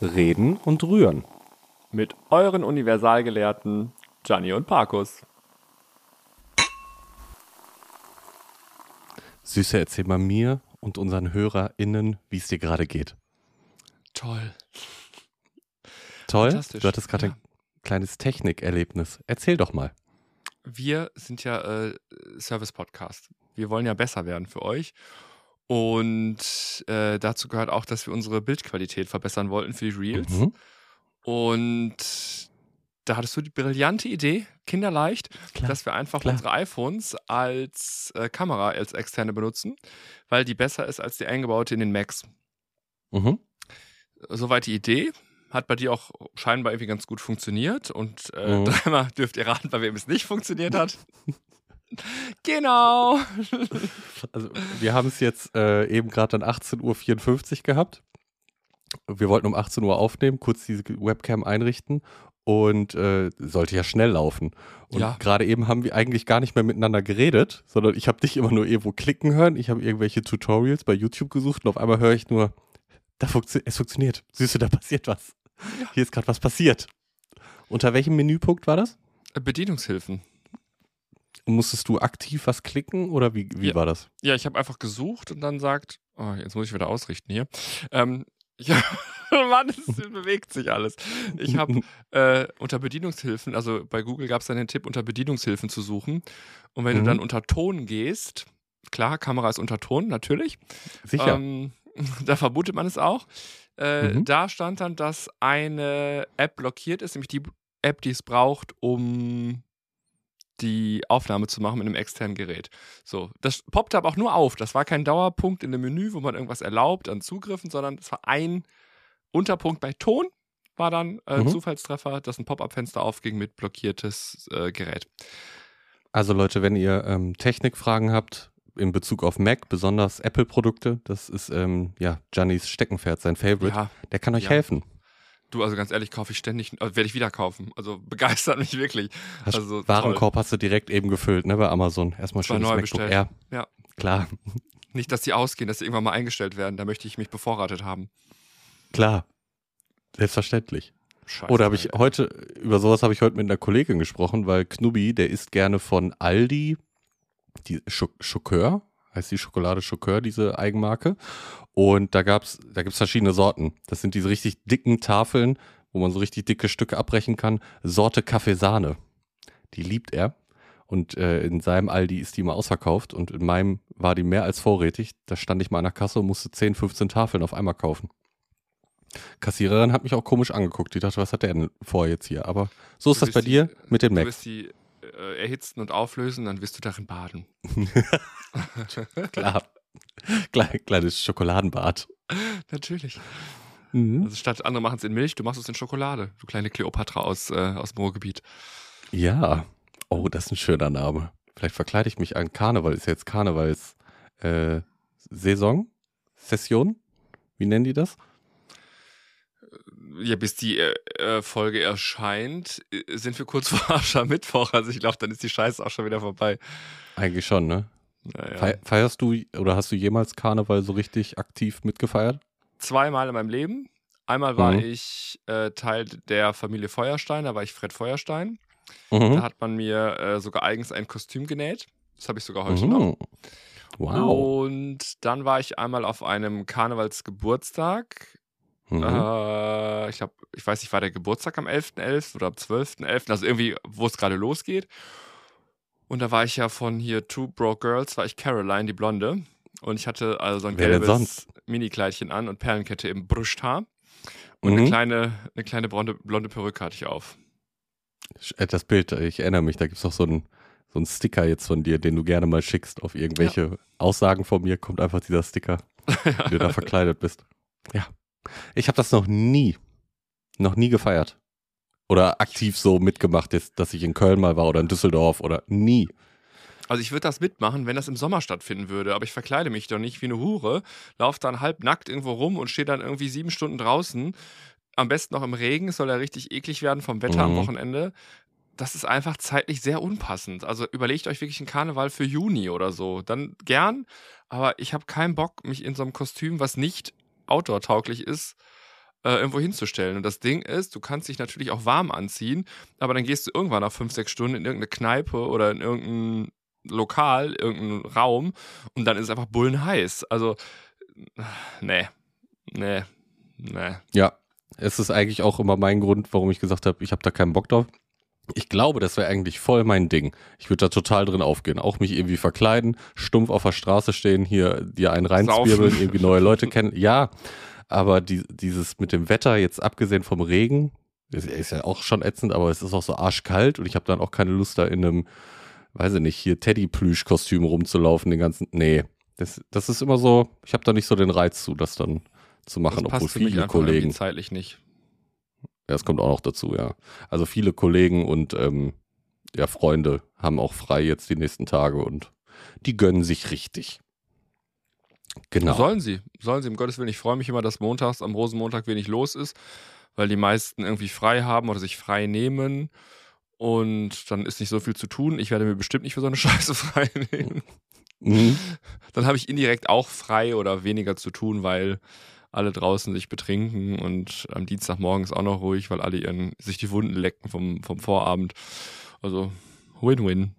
Reden und Rühren. Mit euren Universalgelehrten Gianni und Parkus. Süße, erzähl mal mir und unseren HörerInnen, wie es dir gerade geht. Toll. Toll? Du hattest gerade ja. ein kleines Technikerlebnis. Erzähl doch mal. Wir sind ja äh, Service-Podcast. Wir wollen ja besser werden für euch. Und äh, dazu gehört auch, dass wir unsere Bildqualität verbessern wollten für die Reels. Mhm. Und da hattest du die brillante Idee, kinderleicht, Klar, dass wir einfach klar. unsere iPhones als äh, Kamera, als externe benutzen, weil die besser ist als die eingebaute in den Macs. Mhm. Soweit die Idee. Hat bei dir auch scheinbar irgendwie ganz gut funktioniert. Und äh, Mhm. dreimal dürft ihr raten, bei wem es nicht funktioniert hat. genau. Also, wir haben es jetzt äh, eben gerade dann 18.54 Uhr gehabt. Wir wollten um 18 Uhr aufnehmen, kurz diese Webcam einrichten und äh, sollte ja schnell laufen. Und Ja. gerade eben haben wir eigentlich gar nicht mehr miteinander geredet, sondern ich habe dich immer nur irgendwo klicken hören. Ich habe irgendwelche Tutorials bei YouTube gesucht und auf einmal höre ich nur, da funktio es funktioniert. Süße, da passiert was. Ja. Hier ist gerade was passiert. Unter welchem Menüpunkt war das? Äh, Musstest du aktiv was klicken oder wie, wie Ja. war das? Ja, ich habe einfach gesucht und dann sagt, oh, jetzt muss ich wieder ausrichten hier. Ähm, ja, Mann, es bewegt sich alles. Ich habe äh, unter Bedienungshilfen, also bei Google gab es dann den Tipp, unter Bedienungshilfen zu suchen. Und wenn Mhm. du dann unter Ton gehst, klar, Kamera ist unter Ton, natürlich. Sicher. Ähm, da vermutet man es auch. Äh, Mhm. Da stand dann, dass eine App blockiert ist, nämlich die App, die es braucht, um die Aufnahme zu machen mit einem externen Gerät. So, das poppte aber auch nur auf. Das war kein Dauerpunkt in dem Menü, wo man irgendwas erlaubt an Zugriffen, sondern es war ein Unterpunkt bei Ton, war dann äh, Mhm. Zufallstreffer, dass ein Pop-up-Fenster aufging mit blockiertes äh, Gerät. Also Leute, wenn ihr ähm, Technikfragen habt in Bezug auf Mac, besonders Apple-Produkte, das ist ähm, ja Giannis Steckenpferd, sein Favorite, Ja, der kann euch Ja. helfen. Du, also ganz ehrlich, kaufe ich ständig, äh, werde ich wieder kaufen. Also begeistert mich wirklich. Hast, Also, Warenkorb hast du direkt eben gefüllt, ne, bei Amazon. Erstmal schönes neu MacBook bestellt. Air. Ja. Klar, Nicht, dass die ausgehen, dass sie irgendwann mal eingestellt werden. Da möchte ich mich bevorratet haben. klar. Selbstverständlich. Scheiße. Oder habe ich heute, über sowas habe ich heute mit einer Kollegin gesprochen, weil Knubi, der isst gerne von Aldi, die Scho Schokör, heißt die Schokolade Schokör, diese Eigenmarke. Und da gab's, da gibt's verschiedene Sorten. Das sind diese richtig dicken Tafeln, wo man so richtig dicke Stücke abbrechen kann. Sorte Kaffeesahne. Die liebt er. Und äh, in seinem Aldi ist die immer ausverkauft und in meinem war die mehr als vorrätig. Da stand ich mal an der Kasse und musste 10, 15 Tafeln auf einmal kaufen. Kassiererin hat mich auch komisch angeguckt. Die dachte, was hat der denn vor jetzt hier? Aber so ist Du das bei wirst dir die- mit den Du Macs. wirst die äh, erhitzen und auflösen, dann wirst du darin baden. Klar. Klein, kleines Schokoladenbad. Natürlich. Mhm. Also statt andere machen es in Milch, du machst es in Schokolade. Du kleine Kleopatra aus, äh, aus dem Ruhrgebiet. Ja. Oh, das ist ein schöner Name. Vielleicht verkleide ich mich an Karneval. Ist ja jetzt Karnevals äh, Saison? Session? Wie nennen die das? Ja, bis die äh, äh, Folge erscheint, äh, sind wir kurz vor Aschermittwoch. Also ich glaube, dann ist die Scheiße auch schon wieder vorbei. Eigentlich schon, ne? Naja. Fei- Feierst du oder hast du jemals Karneval so richtig aktiv mitgefeiert? Zweimal in meinem Leben. Einmal war Mhm. ich äh, Teil der Familie Feuerstein, da war ich Fred Feuerstein. Mhm. Da hat man mir äh, sogar eigens ein Kostüm genäht. Das habe ich sogar heute noch. Mhm. Wow. Und dann war ich einmal auf einem Karnevalsgeburtstag. Mhm. Äh, ich glaube, ich weiß nicht, war der Geburtstag am 11.11. oder am 12.11., also irgendwie, wo es gerade losgeht. Und da war ich ja von hier Two Broke Girls, war ich Caroline, die Blonde. Und ich hatte also so ein Wer gelbes? Minikleidchen an und Perlenkette im Brusthaar. Und Mhm. eine kleine, eine kleine blonde, blonde Perücke hatte ich auf. Äh, Das Bild, ich erinnere mich, da gibt es doch so einen, so einen Sticker jetzt von dir, den du gerne mal schickst auf irgendwelche Aussagen von mir, kommt einfach dieser Sticker. wie du da verkleidet bist. Ja. Ich habe das noch nie, noch nie gefeiert. Oder aktiv so mitgemacht, dass ich in Köln mal war oder in Düsseldorf oder nie. Also ich würde das mitmachen, wenn das im Sommer stattfinden würde, aber ich verkleide mich doch nicht wie eine Hure, laufe dann halb nackt irgendwo rum und stehe dann irgendwie sieben Stunden draußen. Am besten noch im Regen, es soll ja richtig eklig werden vom Wetter am Mhm. Wochenende. Das ist einfach zeitlich sehr unpassend. Also überlegt euch wirklich einen Karneval für Juni oder so. Dann gern, aber ich habe keinen Bock, mich in so einem Kostüm, was nicht outdoor-tauglich ist, äh, irgendwo hinzustellen. Und das Ding ist, du kannst dich natürlich auch warm anziehen, aber dann gehst du irgendwann nach fünf, sechs Stunden in irgendeine Kneipe oder in irgendein Lokal, irgendeinen Raum und dann ist es einfach bullenheiß. Also, nee, nee, nee. Ja, es ist eigentlich auch immer mein Grund, warum ich gesagt habe, ich habe da keinen Bock drauf. Ich glaube, das wäre eigentlich voll mein Ding. Ich würde da total drin aufgehen. Auch mich irgendwie verkleiden, stumpf auf der Straße stehen, hier dir einen reinzwirbeln, irgendwie neue Leute kennen. Ja, aber die, dieses mit dem Wetter, jetzt abgesehen vom Regen, ist, ist ja auch schon ätzend, aber es ist auch so arschkalt und ich habe dann auch keine Lust, da in einem, weiß ich nicht, hier Teddy-Plüsch-Kostüm rumzulaufen, den ganzen. Nee, das, das ist immer so, ich habe da nicht so den Reiz zu, das dann zu machen, obwohl passt für mich viele Kollegen. zeitlich nicht. Ja, das kommt auch noch dazu, ja. Also viele Kollegen und ähm, ja, Freunde haben auch frei jetzt die nächsten Tage und die gönnen sich richtig. Genau. Sollen sie, sollen sie, um Gottes Willen. Ich freue mich immer, dass montags am Rosenmontag wenig los ist, weil die meisten irgendwie frei haben oder sich frei nehmen. Und dann ist nicht so viel zu tun. Ich werde mir bestimmt nicht für so eine Scheiße frei nehmen. Mhm. Dann habe ich indirekt auch frei oder weniger zu tun, weil alle draußen sich betrinken und am Dienstagmorgen ist auch noch ruhig, weil alle ihren, sich die Wunden lecken vom, vom Vorabend. Also Win-Win.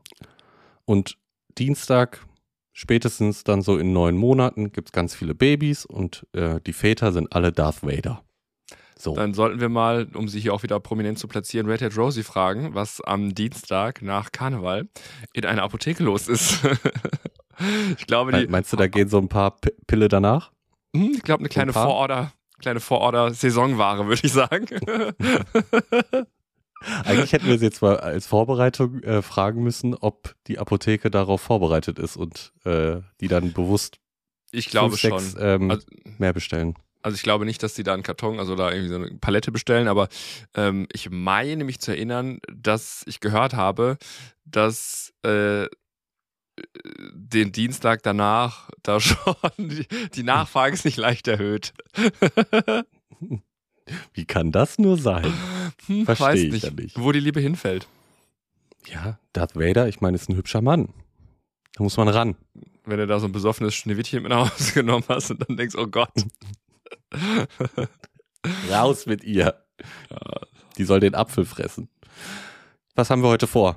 Und Dienstag, spätestens dann so in neun Monaten, gibt's ganz viele Babys und äh, die Väter sind alle Darth Vader. So. Dann sollten wir mal, um sie hier auch wieder prominent zu platzieren, Red Hat Rosie fragen, was am Dienstag nach Karneval in einer Apotheke los ist. ich glaube, die, Me- Meinst du, da gehen so ein paar Pille danach? Hm, ich glaube, eine kleine? Vororder, kleine Vororder-Saisonware, würde ich sagen. Eigentlich hätten wir sie jetzt mal als Vorbereitung äh, fragen müssen, ob die Apotheke darauf vorbereitet ist und äh, die dann bewusst ich glaube fünf, schon. sechs ähm, Also- mehr bestellen. Also ich glaube nicht, dass die da einen Karton, also da irgendwie so eine Palette bestellen, aber ähm, ich meine mich zu erinnern, dass ich gehört habe, dass äh, den Dienstag danach da schon die, Nachfrage ist nicht leicht erhöht. Wie kann das nur sein? Hm, Versteh weiß ich nicht, ja nicht. wo die Liebe hinfällt. Ja, Darth Vader, ich meine, ist ein hübscher Mann. Da muss man ran. Wenn du da so ein besoffenes Schneewittchen mit nach Hause genommen hast und dann denkst, oh Gott. Raus mit ihr. Die soll den Apfel fressen. Was haben wir heute vor?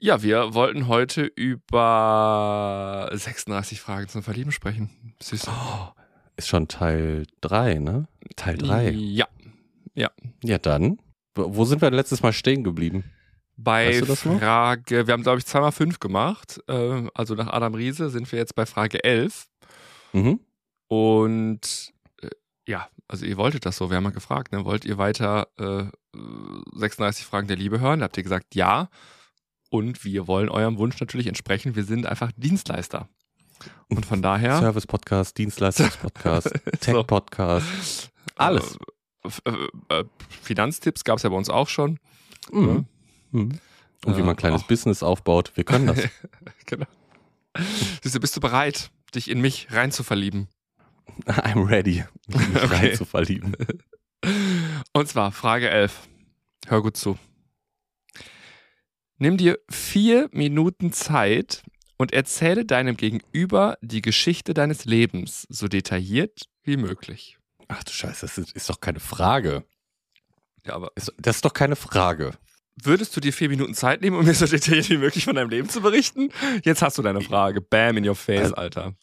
Ja, wir wollten heute über 36 Fragen zum Verlieben sprechen. Süß. Oh, ist schon Teil 3, ne? Teil 3. Ja. Ja, dann. Wo sind wir letztes Mal stehen geblieben? Bei Weißt du das noch? Frage, wir haben glaube ich zweimal fünf gemacht. Äh, also nach Adam Riese sind wir jetzt bei Frage 11. Mhm. Und äh, ja, also ihr wolltet das so. Wir haben mal gefragt, ne? wollt ihr weiter äh, 36 Fragen der Liebe hören? Da habt ihr gesagt, ja. Und wir wollen eurem Wunsch natürlich entsprechen. Wir sind einfach Dienstleister. Und von daher. Service-Podcast, Dienstleistungs-Podcast, Tech-Podcast, alles. Äh, äh, äh, Finanztipps gab es ja bei uns auch schon. Mhm. Mhm. Und wie man ein kleines auch. Business aufbaut. Wir können das. genau. Siehst du, bist du bereit, dich in mich rein zu verlieben? I'm ready, mich Okay. rein zu verlieben. Und zwar Frage 11. Hör gut zu. Nimm dir vier Minuten Zeit und erzähle deinem Gegenüber die Geschichte deines Lebens so detailliert wie möglich. Ach du Scheiße, das ist, ist doch keine Frage. Ja, aber Ist, das ist doch keine Frage. würdest du dir vier Minuten Zeit nehmen, um mir so detailliert wie möglich von deinem Leben zu berichten? Jetzt hast du deine Frage. Bam in your face, Also- Alter.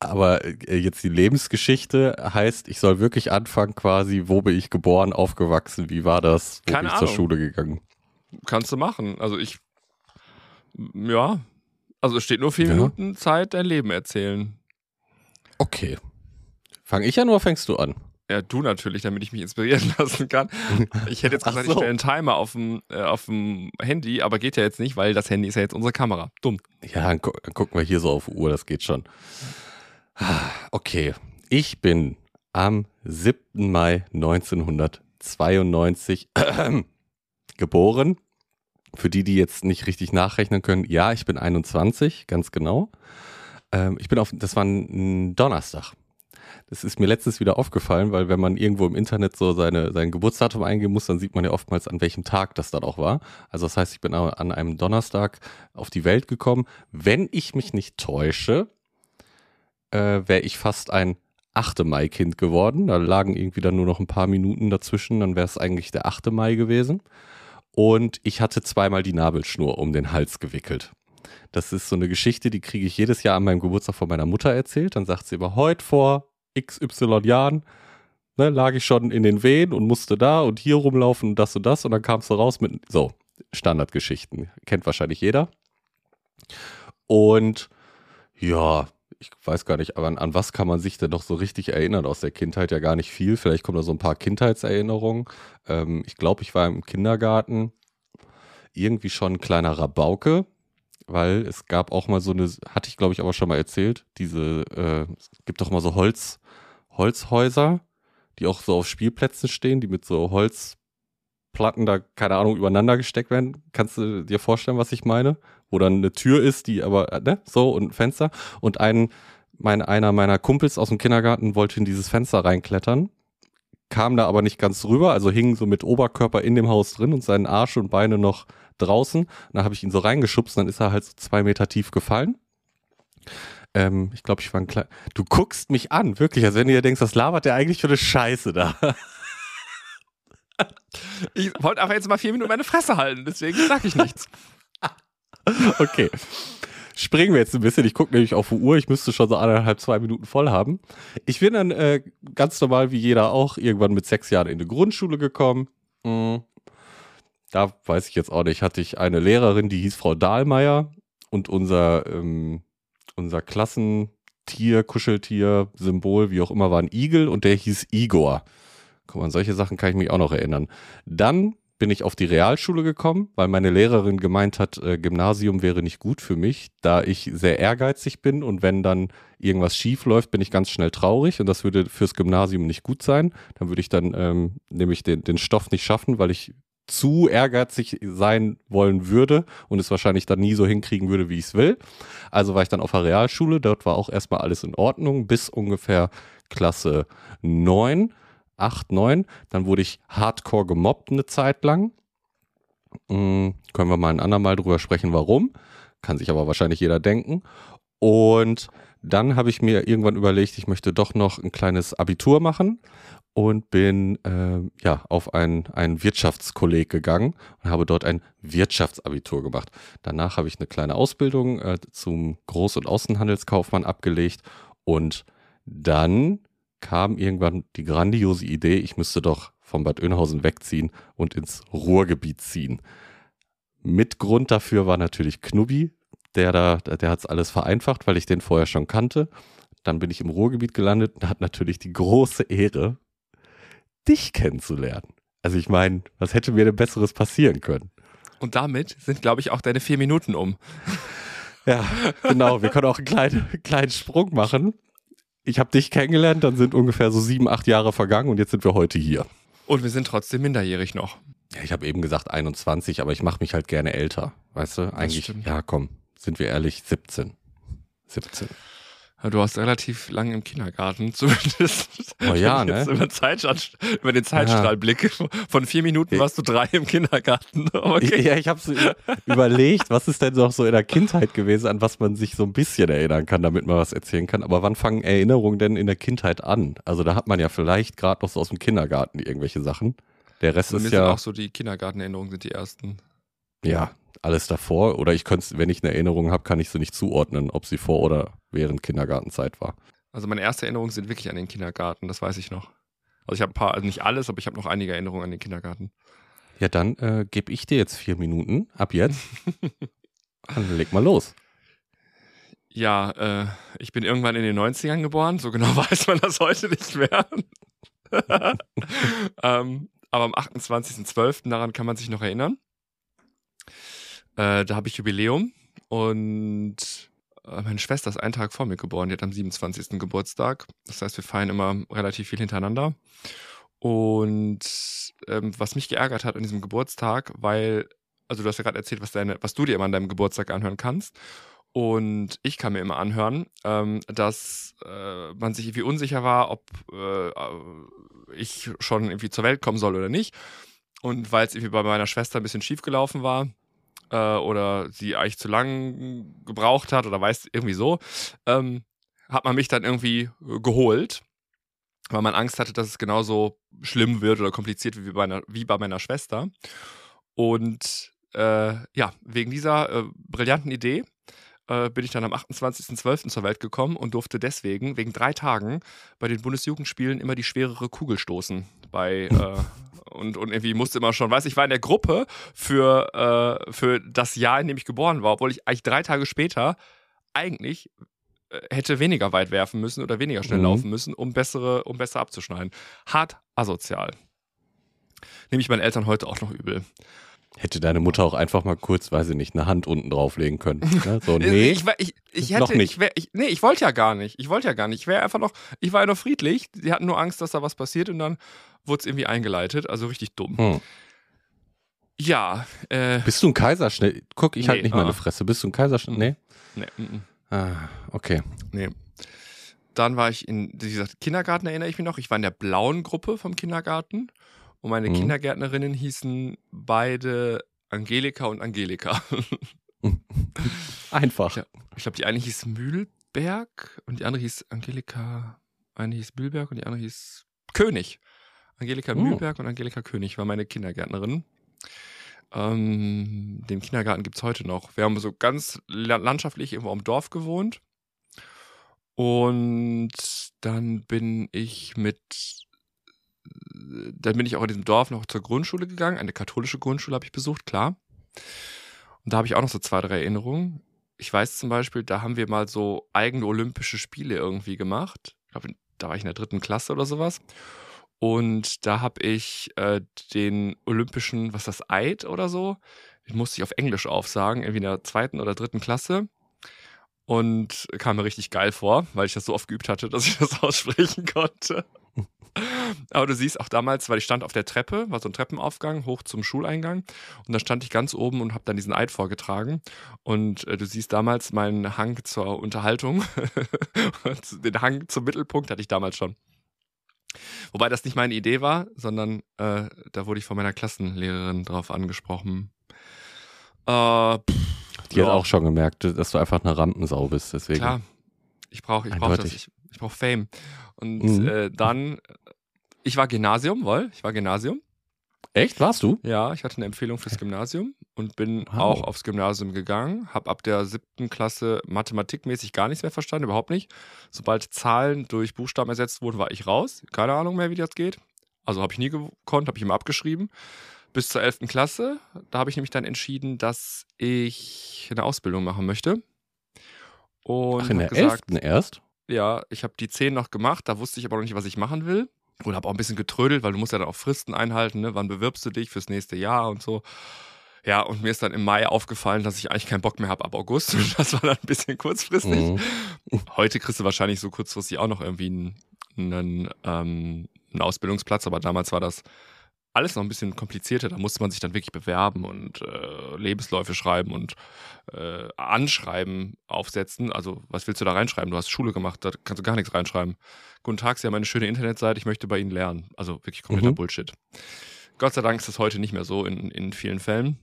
Aber äh, jetzt die Lebensgeschichte heißt, ich soll wirklich anfangen quasi, wo bin ich geboren, aufgewachsen, wie war das, wo Keine bin ich zur Ahnung. Schule gegangen. Kannst du machen. Also ich, ja. Also es steht nur vier Ja. Minuten Zeit, dein Leben erzählen. Okay. Fange ich an oder fängst du an? Ja, du natürlich, damit ich mich inspirieren lassen kann. Ich hätte jetzt gesagt, so. ich stelle einen Timer auf dem, äh, auf dem Handy, aber geht ja jetzt nicht, weil das Handy ist ja jetzt unsere Kamera. Dumm. Ja, dann, gu dann gucken wir hier so auf Uhr, das geht schon. Okay, ich bin am 7. Mai 1992 geboren. Für die, die jetzt nicht richtig nachrechnen können, ja, ich bin 21, ganz genau. Ähm, ich bin auf, das war ein Donnerstag. Das ist mir letztens wieder aufgefallen, weil wenn man irgendwo im Internet so seine, sein Geburtsdatum eingeben muss, dann sieht man ja oftmals, an welchem Tag das dann auch war. Also das heißt, ich bin an einem Donnerstag auf die Welt gekommen. Wenn ich mich nicht täusche, äh, wäre ich fast ein 8. Mai-Kind geworden. Da lagen irgendwie dann nur noch ein paar Minuten dazwischen, dann wäre es eigentlich der 8. Mai gewesen. Und ich hatte zweimal die Nabelschnur um den Hals gewickelt. Das ist so eine Geschichte, die kriege ich jedes Jahr an meinem Geburtstag von meiner Mutter erzählt. Dann sagt sie immer, heute vor XY Jahren ne, lag ich schon in den Wehen und musste da und hier rumlaufen und das und das. Und dann kamst du raus mit so Standardgeschichten. Kennt wahrscheinlich jeder. Und ja, ich weiß gar nicht, aber an, an, was kann man sich denn noch so richtig erinnern aus der Kindheit? Ja, gar nicht viel. Vielleicht kommen da so ein paar Kindheitserinnerungen. Ähm, ich glaube, ich war im Kindergarten irgendwie schon ein kleiner Rabauke, weil es gab auch mal so eine, hatte ich glaube ich aber schon mal erzählt, diese, äh, es gibt doch mal so Holz, Holzhäuser, die auch so auf Spielplätzen stehen, die mit so Holzplatten da, keine Ahnung, übereinander gesteckt werden. Kannst du dir vorstellen, was ich meine? Wo dann eine Tür ist, die aber, äh, ne, so und ein Fenster. Und ein, mein, einer meiner Kumpels aus dem Kindergarten wollte in dieses Fenster reinklettern kam da aber nicht ganz rüber, also hing so mit Oberkörper in dem Haus drin und seinen Arsch und Beine noch draußen. Da habe ich ihn so reingeschubst, dann ist er halt so zwei Meter tief gefallen. Ähm, ich glaube, ich war ein kleiner. Du guckst mich an, wirklich, als wenn du dir denkst, was labert der eigentlich für eine Scheiße da? Ich wollte aber jetzt mal vier Minuten meine Fresse halten, deswegen sage ich nichts. okay. Springen wir jetzt ein bisschen. Ich gucke nämlich auf die Uhr. Ich müsste schon so anderthalb, zwei Minuten voll haben. Ich bin dann äh, ganz normal wie jeder auch irgendwann mit sechs Jahren in die Grundschule gekommen. Mhm da weiß ich jetzt auch nicht, hatte ich eine Lehrerin, die hieß Frau Dahlmeier und unser, ähm, unser Klassentier, Kuscheltier, Symbol, wie auch immer, war ein Igel und der hieß Igor. Guck mal, an solche Sachen kann ich mich auch noch erinnern. Dann bin ich auf die Realschule gekommen, weil meine Lehrerin gemeint hat, äh, Gymnasium wäre nicht gut für mich, da ich sehr ehrgeizig bin und wenn dann irgendwas schief läuft, bin ich ganz schnell traurig und das würde fürs Gymnasium nicht gut sein. Dann würde ich dann ähm, nämlich den, den Stoff nicht schaffen, weil ich zu ehrgeizig sein wollen würde und es wahrscheinlich dann nie so hinkriegen würde, wie ich es will. Also war ich dann auf der Realschule, dort war auch erstmal alles in Ordnung, bis ungefähr Klasse 9, 8, 9. Dann wurde ich hardcore gemobbt eine Zeit lang. Hm, können wir mal ein andermal drüber sprechen, warum. Kann sich aber wahrscheinlich jeder denken. Und dann habe ich mir irgendwann überlegt, ich möchte doch noch ein kleines Abitur machen und bin äh, ja auf ein, ein Wirtschaftskolleg gegangen und habe dort ein Wirtschaftsabitur gemacht. Danach habe ich eine kleine Ausbildung äh, zum Groß- und Außenhandelskaufmann abgelegt und dann kam irgendwann die grandiose Idee, ich müsste doch von Bad Oeynhausen wegziehen und ins Ruhrgebiet ziehen. Mit Grund dafür war natürlich Knubbi, der da, der hat es alles vereinfacht, weil ich den vorher schon kannte. Dann bin ich im Ruhrgebiet gelandet und hat natürlich die große Ehre, dich kennenzulernen. Also ich meine, was hätte mir denn Besseres passieren können? Und damit sind, glaube ich, auch deine vier Minuten um. Ja, genau. Wir können auch einen kleinen, kleinen Sprung machen. Ich habe dich kennengelernt, dann sind ungefähr so sieben, acht Jahre vergangen und jetzt sind wir heute hier. Und wir sind trotzdem minderjährig noch. Ja, ich habe eben gesagt 21, aber ich mache mich halt gerne älter. Weißt du, eigentlich, ja komm, sind wir ehrlich, 17. 17. Du hast relativ lange im Kindergarten, zumindest. Oh ja, ne? Über, über, den Zeitstrahlblick. Von vier Minuten warst du drei im Kindergarten. Okay. Ja, ich habe so überlegt, was ist denn noch so in der Kindheit gewesen, an was man sich so ein bisschen erinnern kann, damit man was erzählen kann. Aber wann fangen Erinnerungen denn in der Kindheit an? Also da hat man ja vielleicht gerade noch so aus dem Kindergarten irgendwelche Sachen. Der Rest also ist ja. auch so die Kindergartenerinnerungen sind die ersten. Ja, alles davor. Oder ich könnte, wenn ich eine Erinnerung habe, kann ich sie nicht zuordnen, ob sie vor oder während Kindergartenzeit war. Also meine erste Erinnerungen sind wirklich an den Kindergarten, das weiß ich noch. Also ich habe ein paar, also nicht alles, aber ich habe noch einige Erinnerungen an den Kindergarten. Ja, dann äh, gebe ich dir jetzt vier Minuten ab jetzt. dann leg mal los. Ja, äh, ich bin irgendwann in den 90ern geboren, so genau weiß man das heute nicht mehr. ähm, aber am 28.12. daran kann man sich noch erinnern. Äh, da habe ich Jubiläum und äh, meine Schwester ist einen Tag vor mir geboren, die hat am 27. Geburtstag. Das heißt, wir feiern immer relativ viel hintereinander. Und ähm, was mich geärgert hat an diesem Geburtstag, weil, also du hast ja gerade erzählt, was, deine, was du dir immer an deinem Geburtstag anhören kannst. Und ich kann mir immer anhören, ähm, dass äh, man sich irgendwie unsicher war, ob äh, ich schon irgendwie zur Welt kommen soll oder nicht. Und weil es irgendwie bei meiner Schwester ein bisschen schief gelaufen war, äh, oder sie eigentlich zu lang gebraucht hat oder weiß irgendwie so, ähm, hat man mich dann irgendwie äh, geholt, weil man Angst hatte, dass es genauso schlimm wird oder kompliziert wie bei, einer, wie bei meiner Schwester. Und äh, ja, wegen dieser äh, brillanten Idee äh, bin ich dann am 28.12. zur Welt gekommen und durfte deswegen wegen drei Tagen bei den Bundesjugendspielen immer die schwerere Kugel stoßen. Bei, äh, und, und irgendwie musste immer schon, weiß ich, war in der Gruppe für, äh, für das Jahr, in dem ich geboren war, obwohl ich eigentlich drei Tage später eigentlich äh, hätte weniger weit werfen müssen oder weniger schnell mhm. laufen müssen, um bessere, um besser abzuschneiden. Hart asozial. Nehme ich meinen Eltern heute auch noch übel. Hätte deine Mutter auch einfach mal kurz, weiß ich nicht, eine Hand unten drauflegen können. Ne? So, nee, ich, ich, ich hätte, noch nicht. Ich wär, ich, nee, ich wollte ja gar nicht. Ich wollte ja gar nicht. Ich wäre einfach noch, ich war ja noch friedlich. Sie hatten nur Angst, dass da was passiert und dann wurde es irgendwie eingeleitet. Also richtig dumm. Hm. Ja. Äh, Bist du ein Kaiserschnitt? Guck, ich halt nee, halt nicht meine ah. Fresse. Bist du ein Kaiserschnitt? Nee? Nee. Mm, mm. Ah, okay. Nee. Dann war ich in, wie gesagt, Kindergarten erinnere ich mich noch. Ich war in der blauen Gruppe vom Kindergarten. Und meine mhm. Kindergärtnerinnen hießen beide Angelika und Angelika. Einfach. Ja, ich glaube, die eine hieß Mühlberg und die andere hieß Angelika. Eine hieß Mühlberg und die andere hieß König. Angelika mhm. Mühlberg und Angelika König war meine Kindergärtnerin. Ähm, den Kindergarten gibt es heute noch. Wir haben so ganz landschaftlich irgendwo am Dorf gewohnt. Und dann bin ich mit dann bin ich auch in diesem Dorf noch zur Grundschule gegangen. Eine katholische Grundschule habe ich besucht, klar. Und da habe ich auch noch so zwei, drei Erinnerungen. Ich weiß zum Beispiel, da haben wir mal so eigene Olympische Spiele irgendwie gemacht. Ich glaube, da war ich in der dritten Klasse oder sowas. Und da habe ich äh, den olympischen, was ist das, Eid oder so, den musste ich auf Englisch aufsagen, irgendwie in der zweiten oder dritten Klasse. Und kam mir richtig geil vor, weil ich das so oft geübt hatte, dass ich das aussprechen konnte. Aber du siehst auch damals, weil ich stand auf der Treppe, war so ein Treppenaufgang hoch zum Schuleingang und da stand ich ganz oben und habe dann diesen Eid vorgetragen und äh, du siehst damals meinen Hang zur Unterhaltung den Hang zum Mittelpunkt hatte ich damals schon. Wobei das nicht meine Idee war, sondern äh, da wurde ich von meiner Klassenlehrerin drauf angesprochen. Äh, pff, Die ja. hat auch schon gemerkt, dass du einfach eine Rampensau bist, deswegen. Klar, ich brauche ich brauch das, ich, ich brauche Fame. Und mhm. äh, dann, ich war Gymnasium, woll, ich war Gymnasium. Echt, warst du? Ja, ich hatte eine Empfehlung fürs Gymnasium und bin wow. auch aufs Gymnasium gegangen. Habe ab der siebten Klasse mathematikmäßig gar nichts mehr verstanden, überhaupt nicht. Sobald Zahlen durch Buchstaben ersetzt wurden, war ich raus. Keine Ahnung mehr, wie das geht. Also habe ich nie gekonnt, habe ich immer abgeschrieben. Bis zur elften Klasse, da habe ich nämlich dann entschieden, dass ich eine Ausbildung machen möchte. Und Ach, in der gesagt, 11. erst? Ja, ich habe die 10 noch gemacht, da wusste ich aber noch nicht, was ich machen will. Und habe auch ein bisschen getrödelt, weil du musst ja dann auch Fristen einhalten, ne? Wann bewirbst du dich fürs nächste Jahr und so. Ja, und mir ist dann im Mai aufgefallen, dass ich eigentlich keinen Bock mehr habe ab August. Und das war dann ein bisschen kurzfristig. Mhm. Heute kriegst du wahrscheinlich so kurzfristig auch noch irgendwie einen, einen, ähm, einen Ausbildungsplatz, aber damals war das alles noch ein bisschen komplizierter. Da musste man sich dann wirklich bewerben und äh, Lebensläufe schreiben und äh, Anschreiben aufsetzen. Also, was willst du da reinschreiben? Du hast Schule gemacht, da kannst du gar nichts reinschreiben. Guten Tag, Sie haben eine schöne Internetseite, ich möchte bei Ihnen lernen. Also wirklich kompletter mhm. Bullshit. Gott sei Dank ist das heute nicht mehr so in, in vielen Fällen.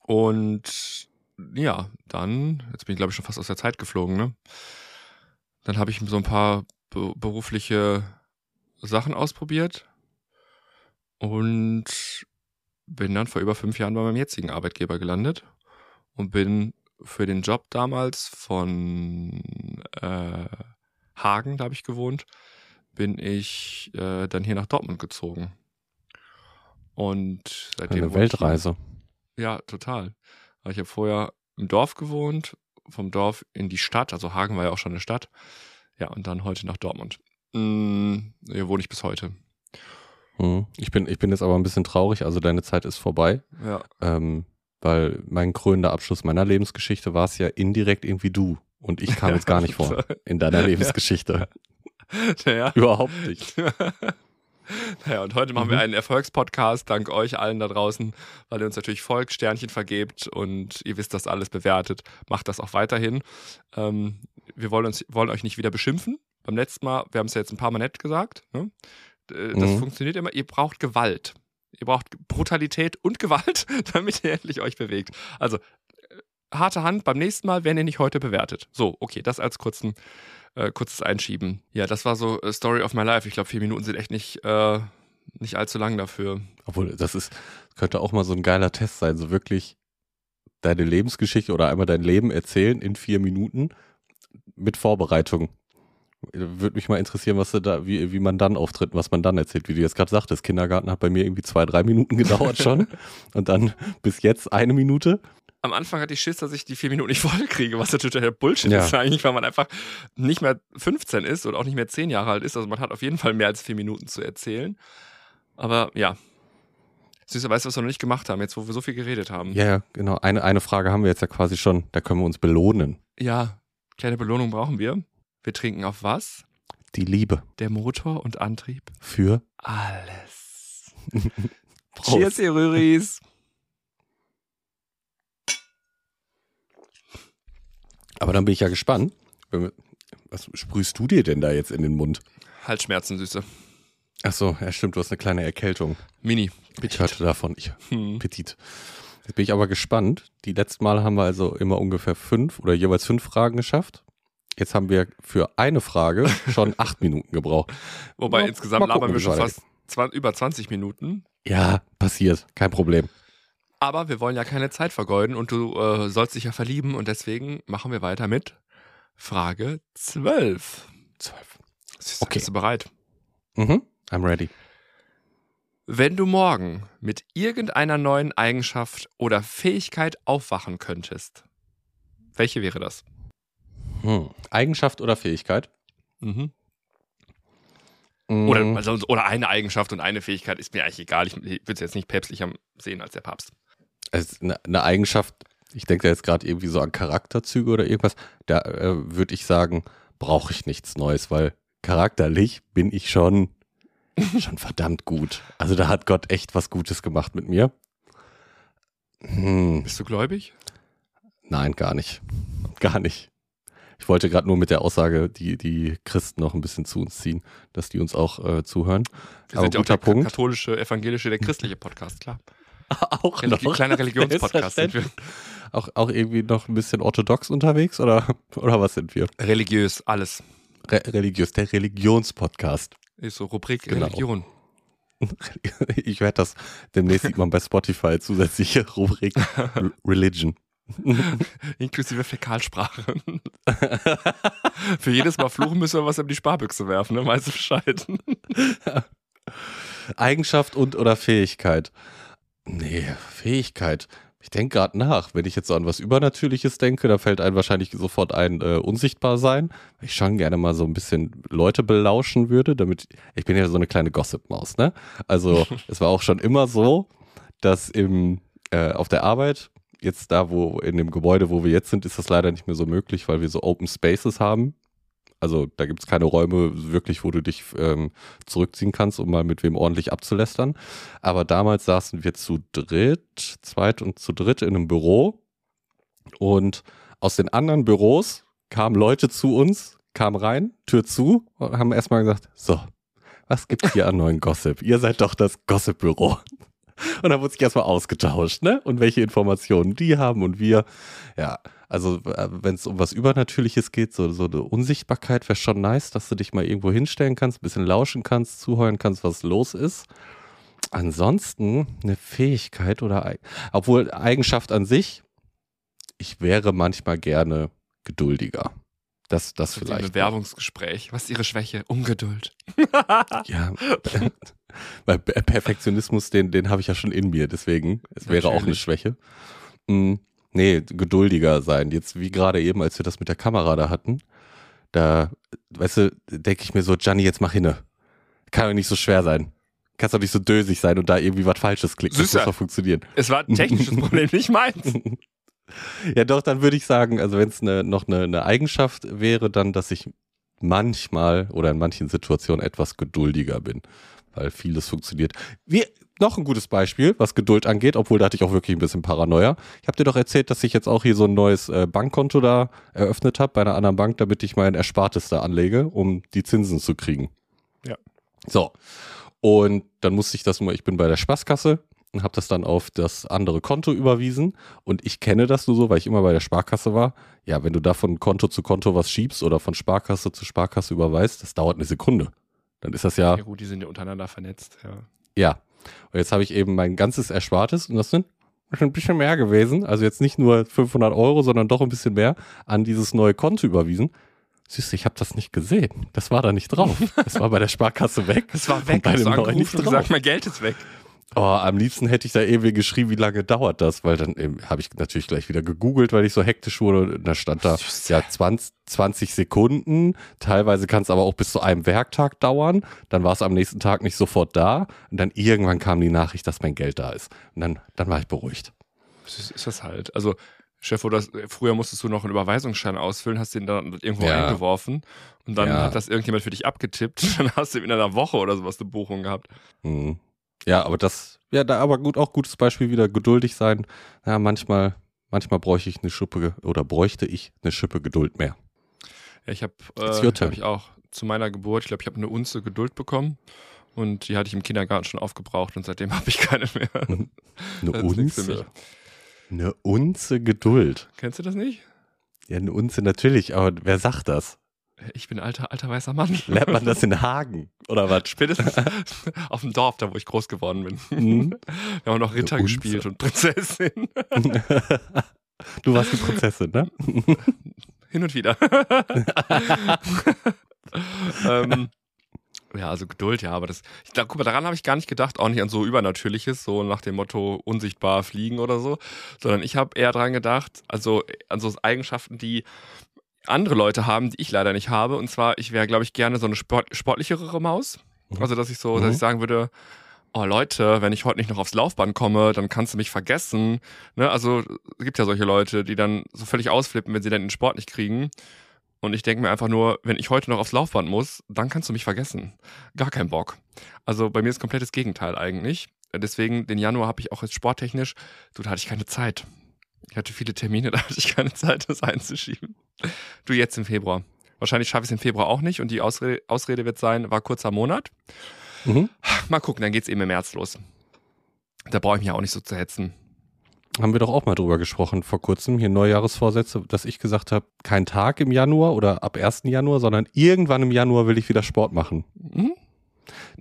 Und ja, dann, jetzt bin ich glaube ich schon fast aus der Zeit geflogen, ne? Dann habe ich so ein paar be berufliche Sachen ausprobiert und bin dann vor über fünf Jahren bei meinem jetzigen Arbeitgeber gelandet und bin für den Job damals von äh, Hagen, da habe ich gewohnt, bin ich äh, dann hier nach Dortmund gezogen. Und seitdem. Eine Weltreise. Hier, ja, total. Ich habe vorher im Dorf gewohnt, vom Dorf in die Stadt, also Hagen war ja auch schon eine Stadt. Ja, und dann heute nach Dortmund. Hm, hier wohne ich bis heute. Hm. Ich bin, ich bin jetzt aber ein bisschen traurig, also deine Zeit ist vorbei. Ja. Ähm, weil mein krönender Abschluss meiner Lebensgeschichte war es ja indirekt irgendwie du. Und ich kam jetzt gar nicht vor in deiner Lebensgeschichte. Naja. Überhaupt nicht. Naja, und heute machen wir einen Erfolgspodcast, dank euch allen da draußen, weil ihr uns natürlich folgt, Sternchen vergebt und ihr wisst, dass alles bewertet. Macht das auch weiterhin. Ähm, wir wollen, uns, wollen euch nicht wieder beschimpfen. Beim letzten Mal, wir haben es ja jetzt ein paar Mal nett gesagt, ne? Äh, das Mhm. funktioniert immer. Ihr braucht Gewalt. Ihr braucht Brutalität und Gewalt, damit ihr endlich euch bewegt. Also, äh, harte Hand beim nächsten Mal, wenn ihr nicht heute bewertet. So, okay, das als kurzen, äh, kurzes Einschieben. Ja, das war so äh, Story of my life. Ich glaube, vier Minuten sind echt nicht, äh, nicht allzu lang dafür. Obwohl, das ist, könnte auch mal so ein geiler Test sein, so wirklich deine Lebensgeschichte oder einmal dein Leben erzählen in vier Minuten mit Vorbereitung. Würde mich mal interessieren, was du da, wie, wie man dann auftritt, was man dann erzählt, wie du jetzt gerade sagtest. Kindergarten hat bei mir irgendwie zwei, drei Minuten gedauert schon. und dann bis jetzt eine Minute. Am Anfang hatte ich Schiss, dass ich die vier Minuten nicht voll kriege, was natürlich total Bullshit Ja. ist eigentlich, weil man einfach nicht mehr 15 ist und auch nicht mehr 10 Jahre alt ist. Also man hat auf jeden Fall mehr als vier Minuten zu erzählen. Aber ja. Süßer, weißt du, was wir noch nicht gemacht haben, jetzt wo wir so viel geredet haben? Ja, ja, genau. Eine, eine Frage haben wir jetzt ja quasi schon. Da können wir uns belohnen. Ja, kleine Belohnung brauchen wir. Wir trinken auf was? Die Liebe Der Motor und Antrieb? für Alles. Prost. Cheers, ihr Rüris. Aber dann bin ich ja gespannt. Was sprühst du dir denn da jetzt in den Mund? Halsschmerzen, Süße. Ach so, ja stimmt, du hast eine kleine Erkältung. Mini. Ich hörte davon. Ich, Hm. Petit. Jetzt bin ich aber gespannt. Die letzten Male haben wir also immer ungefähr fünf oder jeweils fünf Fragen geschafft. Jetzt haben wir für eine Frage schon acht Minuten gebraucht. Wobei Mal- insgesamt gucken, labern wir schon fast über 20 Minuten. Ja, passiert. Kein Problem. Aber wir wollen ja keine Zeit vergeuden und du äh, sollst dich ja verlieben und deswegen machen wir weiter mit Frage 12. Zwölf. Süße, Okay. Bist du bereit? Mhm. I'm ready. Wenn du morgen mit irgendeiner neuen Eigenschaft oder Fähigkeit aufwachen könntest, welche wäre das? Hm. Eigenschaft oder Fähigkeit? Mhm. Mm, Oder, also, oder eine Eigenschaft und eine Fähigkeit ist mir eigentlich egal. Ich würde es jetzt nicht päpstlicher sehen als der Papst. ist eine, eine Eigenschaft, ich denke da jetzt gerade irgendwie so an Charakterzüge oder irgendwas, da äh, würde ich sagen, brauche ich nichts Neues, weil charakterlich bin ich schon, schon verdammt gut. Also da hat Gott echt was Gutes gemacht mit mir. Hm, Bist du gläubig? nein, gar nicht. Gar nicht. Ich wollte gerade nur mit der Aussage die, die Christen noch ein bisschen zu uns ziehen, dass die uns auch äh, zuhören. Wir Aber sind ja auch der Punkt. katholische, evangelische, der christliche Podcast, klar. auch Religi kleiner Religionspodcast sind wir. Auch, auch irgendwie noch ein bisschen orthodox unterwegs oder, oder was sind wir? Religiös, alles. Re religiös, der Religionspodcast. Ist so Rubrik Genau. Religion. Ich werde das, demnächst sieht man bei Spotify zusätzliche Rubrik Re- Religion. Inklusive Fäkalsprache. Für jedes Mal fluchen müssen wir was in die Sparbüchse werfen, ne? Weißt du Bescheid? Eigenschaft und oder Fähigkeit? Nee, Fähigkeit. Ich denke gerade nach. Wenn ich jetzt so an was Übernatürliches denke, da fällt einem wahrscheinlich sofort ein äh, unsichtbar sein. Ich schon gerne mal so ein bisschen Leute belauschen würde, damit ich bin ja so eine kleine Gossip-Maus, ne? Also es war auch schon immer so, dass im äh, auf der Arbeit jetzt da, wo in dem Gebäude, wo wir jetzt sind, ist das leider nicht mehr so möglich, weil wir so Open Spaces haben. Also da gibt es keine Räume wirklich, wo du dich ähm, zurückziehen kannst, um mal mit wem ordentlich abzulästern. Aber damals saßen wir zu dritt, zweit und zu dritt in einem Büro. Und aus den anderen Büros kamen Leute zu uns, kamen rein, Tür zu und haben erstmal gesagt, so, was gibt's hier an neuen Gossip? Ihr seid doch das Gossip-Büro. Und dann wurde sich erstmal ausgetauscht, ne? Und welche Informationen die haben und wir. Ja, also wenn es um was Übernatürliches geht, so, so eine Unsichtbarkeit wäre schon nice, dass du dich mal irgendwo hinstellen kannst, ein bisschen lauschen kannst, zuhören kannst, was los ist. Ansonsten eine Fähigkeit oder, obwohl Eigenschaft an sich, ich wäre manchmal gerne geduldiger. Das, das Das ist ein vielleicht. Bewerbungsgespräch. Was ist Ihre Schwäche? Ungeduld. Ja, weil Per- Perfektionismus, den, den habe ich ja schon in mir, deswegen, es wäre auch eine. Schwäche. Mm, nee, geduldiger sein. Jetzt, wie gerade eben, als wir das mit der Kamera da hatten, da, weißt du, denke ich mir so, Gianni, jetzt mach hinne. Kann doch nicht so schwer sein. Kannst doch nicht so dösig sein und da irgendwie was Falsches klicken. Das Süßer. muss doch funktionieren. Es war ein technisches Problem, nicht meins. Ja, doch, dann würde ich sagen, also wenn es ne, noch eine ne Eigenschaft wäre, dann, dass ich manchmal oder in manchen Situationen etwas geduldiger bin, weil vieles funktioniert. Wie, noch ein gutes Beispiel, was Geduld angeht, obwohl da hatte ich auch wirklich ein bisschen Paranoia. Ich habe dir doch erzählt, dass ich jetzt auch hier so ein neues äh, Bankkonto da eröffnet habe bei einer anderen Bank, damit ich mein Erspartes da anlege, um die Zinsen zu kriegen. Ja. So. Und dann musste ich das mal, ich bin bei der Spaßkasse und habe das dann auf das andere Konto überwiesen. Und ich kenne das nur so, weil ich immer bei der Sparkasse war. Ja, wenn du da von Konto zu Konto was schiebst oder von Sparkasse zu Sparkasse überweist, das dauert eine Sekunde. Dann ist das ja. Ja, gut, die sind ja untereinander vernetzt, ja. Ja. Und jetzt habe ich eben mein ganzes Erspartes, und das sind schon ein bisschen mehr gewesen, also jetzt nicht nur 500 Euro, sondern doch ein bisschen mehr, an dieses neue Konto überwiesen. Du, ich habe das nicht gesehen. Das war da nicht drauf. Das war bei der Sparkasse weg. Das war weg, und bei dem neuen angerufen nicht drauf. gesagt, mein Geld ist weg. Oh, am liebsten hätte ich da irgendwie geschrieben, wie lange dauert das, weil dann habe ich natürlich gleich wieder gegoogelt, weil ich so hektisch wurde. Und da stand da, ja, 20, 20 Sekunden. Teilweise kann es aber auch bis zu einem Werktag dauern. Dann war es am nächsten Tag nicht sofort da. Und dann irgendwann kam die Nachricht, dass mein Geld da ist. Und dann, dann war ich beruhigt. Das ist, das halt. Also, Chef, das, früher musstest du noch einen Überweisungsschein ausfüllen, hast den dann irgendwo Ja. eingeworfen und dann Ja. hat das irgendjemand für dich abgetippt. Dann hast du in einer Woche oder sowas eine Buchung gehabt. Hm. Ja, aber das, ja, da aber gut, auch gutes Beispiel wieder geduldig sein. Ja, manchmal, manchmal bräuchte ich eine Schippe oder bräuchte ich eine Schippe Geduld mehr. Ja, ich habe äh, hab ich auch zu meiner Geburt, ich glaube, ich habe eine Unze Geduld bekommen und die hatte ich im Kindergarten schon aufgebraucht und seitdem habe ich keine mehr. Eine. Unze. Eine Unze Geduld. Kennst du das nicht? Ja, eine Unze natürlich, aber wer sagt das? Ich bin alter, alter weißer Mann. Lernt man das in Hagen? Oder was? Spätestens auf dem Dorf, da wo ich groß geworden bin. Mhm. Wir haben noch Ritter gespielt und Prinzessin. Du warst die Prinzessin, ne? Hin und wieder. ähm, ja, also Geduld, ja, aber das, ich, glaub, guck mal, daran habe ich gar nicht gedacht, auch nicht an so Übernatürliches, so nach dem Motto unsichtbar fliegen oder so, sondern ich habe eher dran gedacht, also an so Eigenschaften, die andere Leute haben, die ich leider nicht habe. Und zwar, ich wäre, glaube ich, gerne so eine Sport, sportlichere Maus. Also, dass ich so, dass Mhm. ich sagen würde, oh Leute, wenn ich heute nicht noch aufs Laufband komme, dann kannst du mich vergessen. Ne? Also es gibt ja solche Leute, die dann so völlig ausflippen, wenn sie dann den Sport nicht kriegen. Und ich denke mir einfach nur, wenn ich heute noch aufs Laufband muss, dann kannst du mich vergessen. Gar kein Bock. Also bei mir ist komplettes Gegenteil eigentlich. Deswegen, den Januar habe ich auch jetzt sporttechnisch, du, da hatte ich keine Zeit. Ich hatte viele Termine, da hatte ich keine Zeit, das einzuschieben. Du jetzt im Februar. Wahrscheinlich schaffe ich es im Februar auch nicht und die Ausrede, Ausrede wird sein, war kurzer Monat. Mhm. Mal gucken, dann geht's eben im März los. Da brauche ich mich auch nicht so zu hetzen. Haben wir doch auch mal drüber gesprochen vor kurzem, hier Neujahresvorsätze, dass ich gesagt habe, kein Tag im Januar oder ab 1. Januar, sondern irgendwann im Januar will ich wieder Sport machen. Mhm.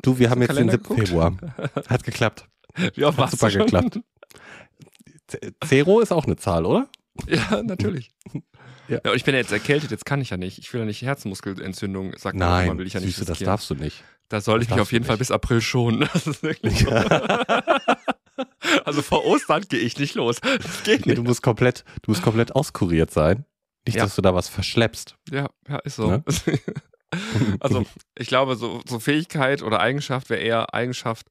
Du, wir haben du jetzt den Kalender 7. Februar. Hat geklappt. Wie oft Hat super du schon? geklappt. Zero ist auch eine Zahl, oder? Ja, natürlich. Ja. Ja. und ich bin ja jetzt erkältet, jetzt kann ich ja nicht. Ich will ja nicht Herzmuskelentzündung, sagt man Nein, immer, will ich ja nicht Süße, das darfst du nicht. Da soll ich mich auf jeden Fall bis April schonen. Das ist wirklich so. Also vor Ostern gehe ich nicht los. Das geht Nee, nicht. du musst komplett, du musst komplett auskuriert sein. Nicht, Ja. dass du da was verschleppst. Ja, ja, ist so. Ne? Also, ich glaube, so, so Fähigkeit oder Eigenschaft wäre eher Eigenschaft,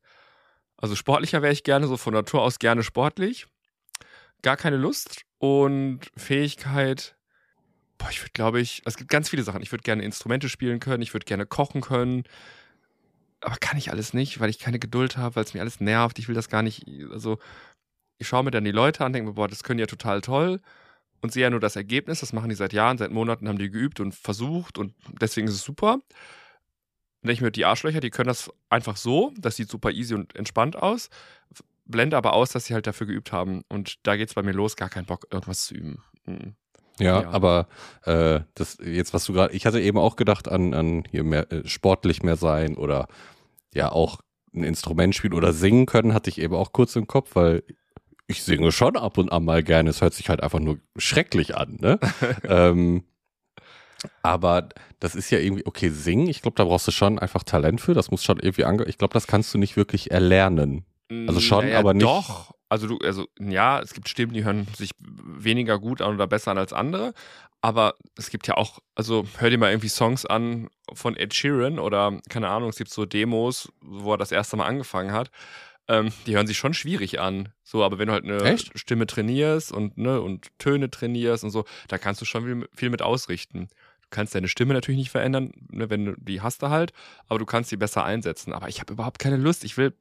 also sportlicher wäre ich gerne, so von Natur aus gerne sportlich. Gar keine Lust. Und Fähigkeit, boah, ich würde, glaube ich, es gibt ganz viele Sachen. Ich würde gerne Instrumente spielen können, ich würde gerne kochen können. Aber kann ich alles nicht, weil ich keine Geduld habe, weil es mir alles nervt. Ich will das gar nicht. Also, ich schaue mir dann die Leute an, denke mir, boah, das können die ja total toll. Und sehe ja nur das Ergebnis. Das machen die seit Jahren, seit Monaten haben die geübt und versucht und deswegen ist es super. Und denke ich mir, die Arschlöcher, die können das einfach so. Das sieht super easy und entspannt aus. Blende aber aus, dass sie halt dafür geübt haben. Und da geht's bei mir los, gar keinen Bock, irgendwas zu üben. Mhm. Ja, Ja. aber äh, das jetzt, was du gerade, ich hatte eben auch gedacht an, an hier mehr äh, sportlich mehr sein oder ja auch ein Instrument spielen oder singen können, hatte ich eben auch kurz im Kopf, weil ich singe schon ab und an mal gerne. Es hört sich halt einfach nur schrecklich an, ne? ähm, aber das ist ja irgendwie, okay, singen, ich glaube, da brauchst du schon einfach Talent für. Das muss schon irgendwie ange. Ich glaube, das kannst du nicht wirklich erlernen. Also schon, Naja, aber nicht- Doch. Also du, also ja, es gibt Stimmen, die hören sich weniger gut an oder besser an als andere. Aber es gibt ja auch, also hör dir mal irgendwie Songs an von Ed Sheeran oder keine Ahnung, es gibt so Demos, wo er das erste Mal angefangen hat. Ähm, die hören sich schon schwierig an. So, aber wenn du halt eine Echt? Stimme trainierst und, ne, und Töne trainierst und so, da kannst du schon viel, viel mit ausrichten. Du kannst deine Stimme natürlich nicht verändern, ne, wenn du die hast du halt, aber du kannst sie besser einsetzen. Aber ich habe überhaupt keine Lust. Ich will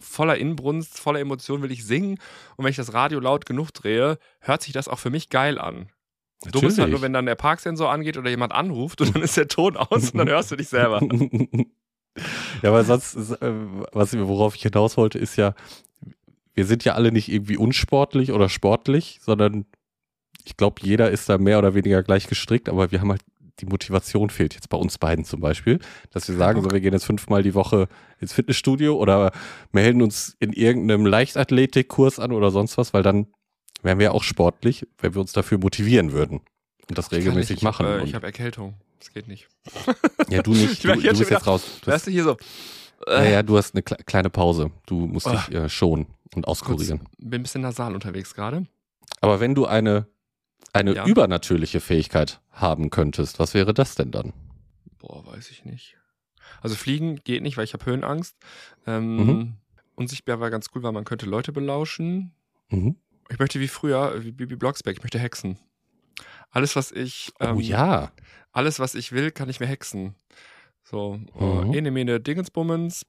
voller Inbrunst, voller Emotion will ich singen. Und wenn ich das Radio laut genug drehe, hört sich das auch für mich geil an. Du bist halt nur, wenn dann der Parksensor angeht oder jemand anruft und dann ist der Ton aus und dann hörst du dich selber. ja, weil sonst, ist, äh, was, worauf ich hinaus wollte, ist ja, wir sind ja alle nicht irgendwie unsportlich oder sportlich, sondern ich glaube, jeder ist da mehr oder weniger gleich gestrickt, aber wir haben halt die Motivation fehlt jetzt bei uns beiden zum Beispiel, dass wir sagen, so, wir gehen jetzt fünfmal die Woche ins Fitnessstudio oder melden uns in irgendeinem Leichtathletikkurs an oder sonst was, weil dann wären wir auch sportlich, wenn wir uns dafür motivieren würden und das regelmäßig ich machen. Äh, ich habe Erkältung. Das geht nicht. ja, du nicht, Ich du, war du jetzt bist jetzt raus. Du hast, du, hier so. Äh, ja, du hast eine kle- kleine Pause. Du musst dich äh, schonen und kurz, auskurieren. bin ein bisschen nasal unterwegs gerade. Aber wenn du eine, eine Ja. übernatürliche Fähigkeit haben könntest, was wäre das denn dann? Boah, weiß ich nicht. Also fliegen geht nicht, weil ich habe Höhenangst. Ähm, Mhm. Unsichtbar war ganz cool, weil man könnte Leute belauschen. Mhm. Ich möchte wie früher, wie Bibi Blocksberg, ich möchte hexen. Alles, was ich, ähm, oh ja. alles, was ich will, kann ich mir hexen. So, Mhm. äh, ene, mene, Dingensbummens,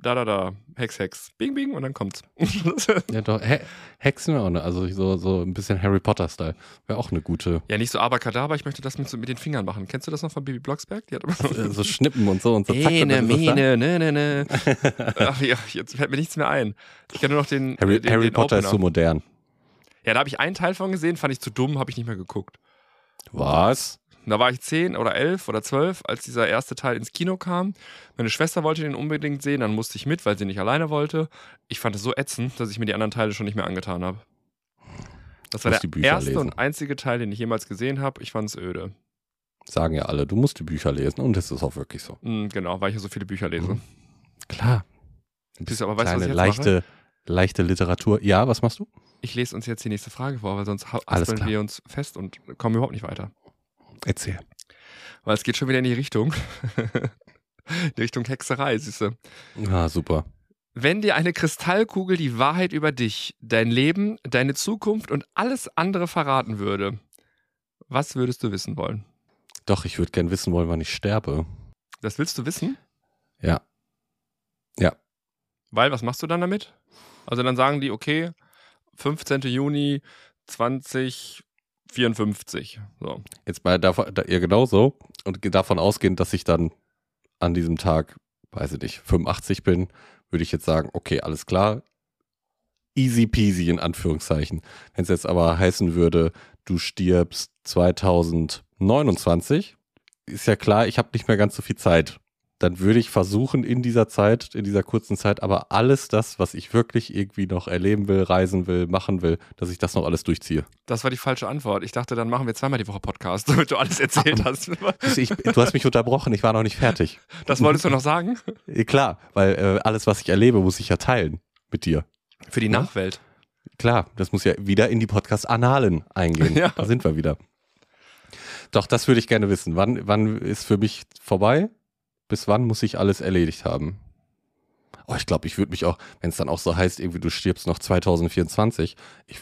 da, da, da, Hex, Hex, bing, bing, und dann kommt's. Ja, doch. He Hexen wäre auch ne, also so, so ein bisschen Harry Potter-Style. Wäre auch eine gute. ja, nicht so Abracadabra, ich möchte das mit, so mit den Fingern machen. Kennst du das noch von Bibi Blocksberg? Die hat immer so, äh, so Schnippen und so und so. zack, Ene, mene, ne, ne, ne. Ach ja, jetzt fällt mir nichts mehr ein. Ich kenne nur noch den, Harry, den, Harry den Potter ist Opener. so modern. Ja, da habe ich einen Teil von gesehen, fand ich zu dumm, habe ich nicht mehr geguckt. Was? Da war ich zehn oder elf oder zwölf, als dieser erste Teil ins Kino kam. Meine Schwester wollte den unbedingt sehen, dann musste ich mit, weil sie nicht alleine wollte. Ich fand es so ätzend, dass ich mir die anderen Teile schon nicht mehr angetan habe. Das war der erste lesen. und einzige Teil, den ich jemals gesehen habe. Ich fand es öde. Sagen ja alle, du musst die Bücher lesen und das ist auch wirklich so. Mm, genau, weil ich ja so viele Bücher lese. Mhm. Klar. Du, aber weißt du, was Kleine, ich jetzt leichte, leichte Literatur. Ja, was machst du? Ich lese uns jetzt die nächste Frage vor, weil sonst haspeln wir uns fest und kommen überhaupt nicht weiter. Erzähl. Weil es geht schon wieder in die Richtung. die Richtung Hexerei, siehst du. Ah, super. Wenn dir eine Kristallkugel die Wahrheit über dich, dein Leben, deine Zukunft und alles andere verraten würde, was würdest du wissen wollen? Doch, ich würde gern wissen wollen, wann ich sterbe. Das willst du wissen? Ja. Weil, was machst du dann damit? Also dann sagen die, okay, 15. Juni 2054. So. Jetzt mal davon, da, ja, genau so. Und davon ausgehend, dass ich dann an diesem Tag, weiß ich nicht, 85 bin, würde ich jetzt sagen, okay, alles klar. Easy peasy in Anführungszeichen. Wenn es jetzt aber heißen würde, du stirbst 2029, ist ja klar, ich habe nicht mehr ganz so viel Zeit. Dann würde ich versuchen, in dieser Zeit, in dieser kurzen Zeit, aber alles das, was ich wirklich irgendwie noch erleben will, reisen will, machen will, dass ich das noch alles durchziehe. Das war die falsche Antwort. Ich dachte, dann machen wir zweimal die Woche Podcast, damit du alles erzählt hast. Ich, du hast mich unterbrochen, ich war noch nicht fertig. Das wolltest du noch sagen? Eh, Klar, weil äh, alles, was ich erlebe, muss ich ja teilen mit dir. Für die Ja. Nachwelt. Klar, das muss ja wieder in die Podcast-Annalen eingehen. Ja. Da sind wir wieder. Doch, das würde ich gerne wissen. Wann, wann ist für mich vorbei? Bis wann muss ich alles erledigt haben? Oh, ich glaube, ich würde mich auch, wenn es dann auch so heißt, irgendwie du stirbst noch 2024, ich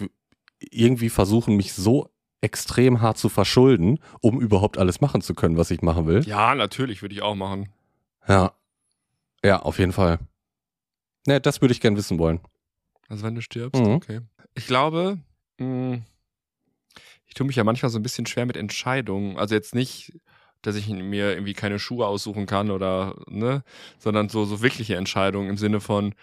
irgendwie versuchen, mich so extrem hart zu verschulden, um überhaupt alles machen zu können, was ich machen will. Ja, natürlich würde ich auch machen. Ja. Ja, auf jeden Fall. Ne, das würde ich gern wissen wollen. Also wenn du stirbst, Mhm. okay. Ich glaube, mh, ich tue mich ja manchmal so ein bisschen schwer mit Entscheidungen. Also jetzt nicht, dass ich mir irgendwie keine Schuhe aussuchen kann oder, ne, sondern so, so wirkliche Entscheidungen im Sinne von,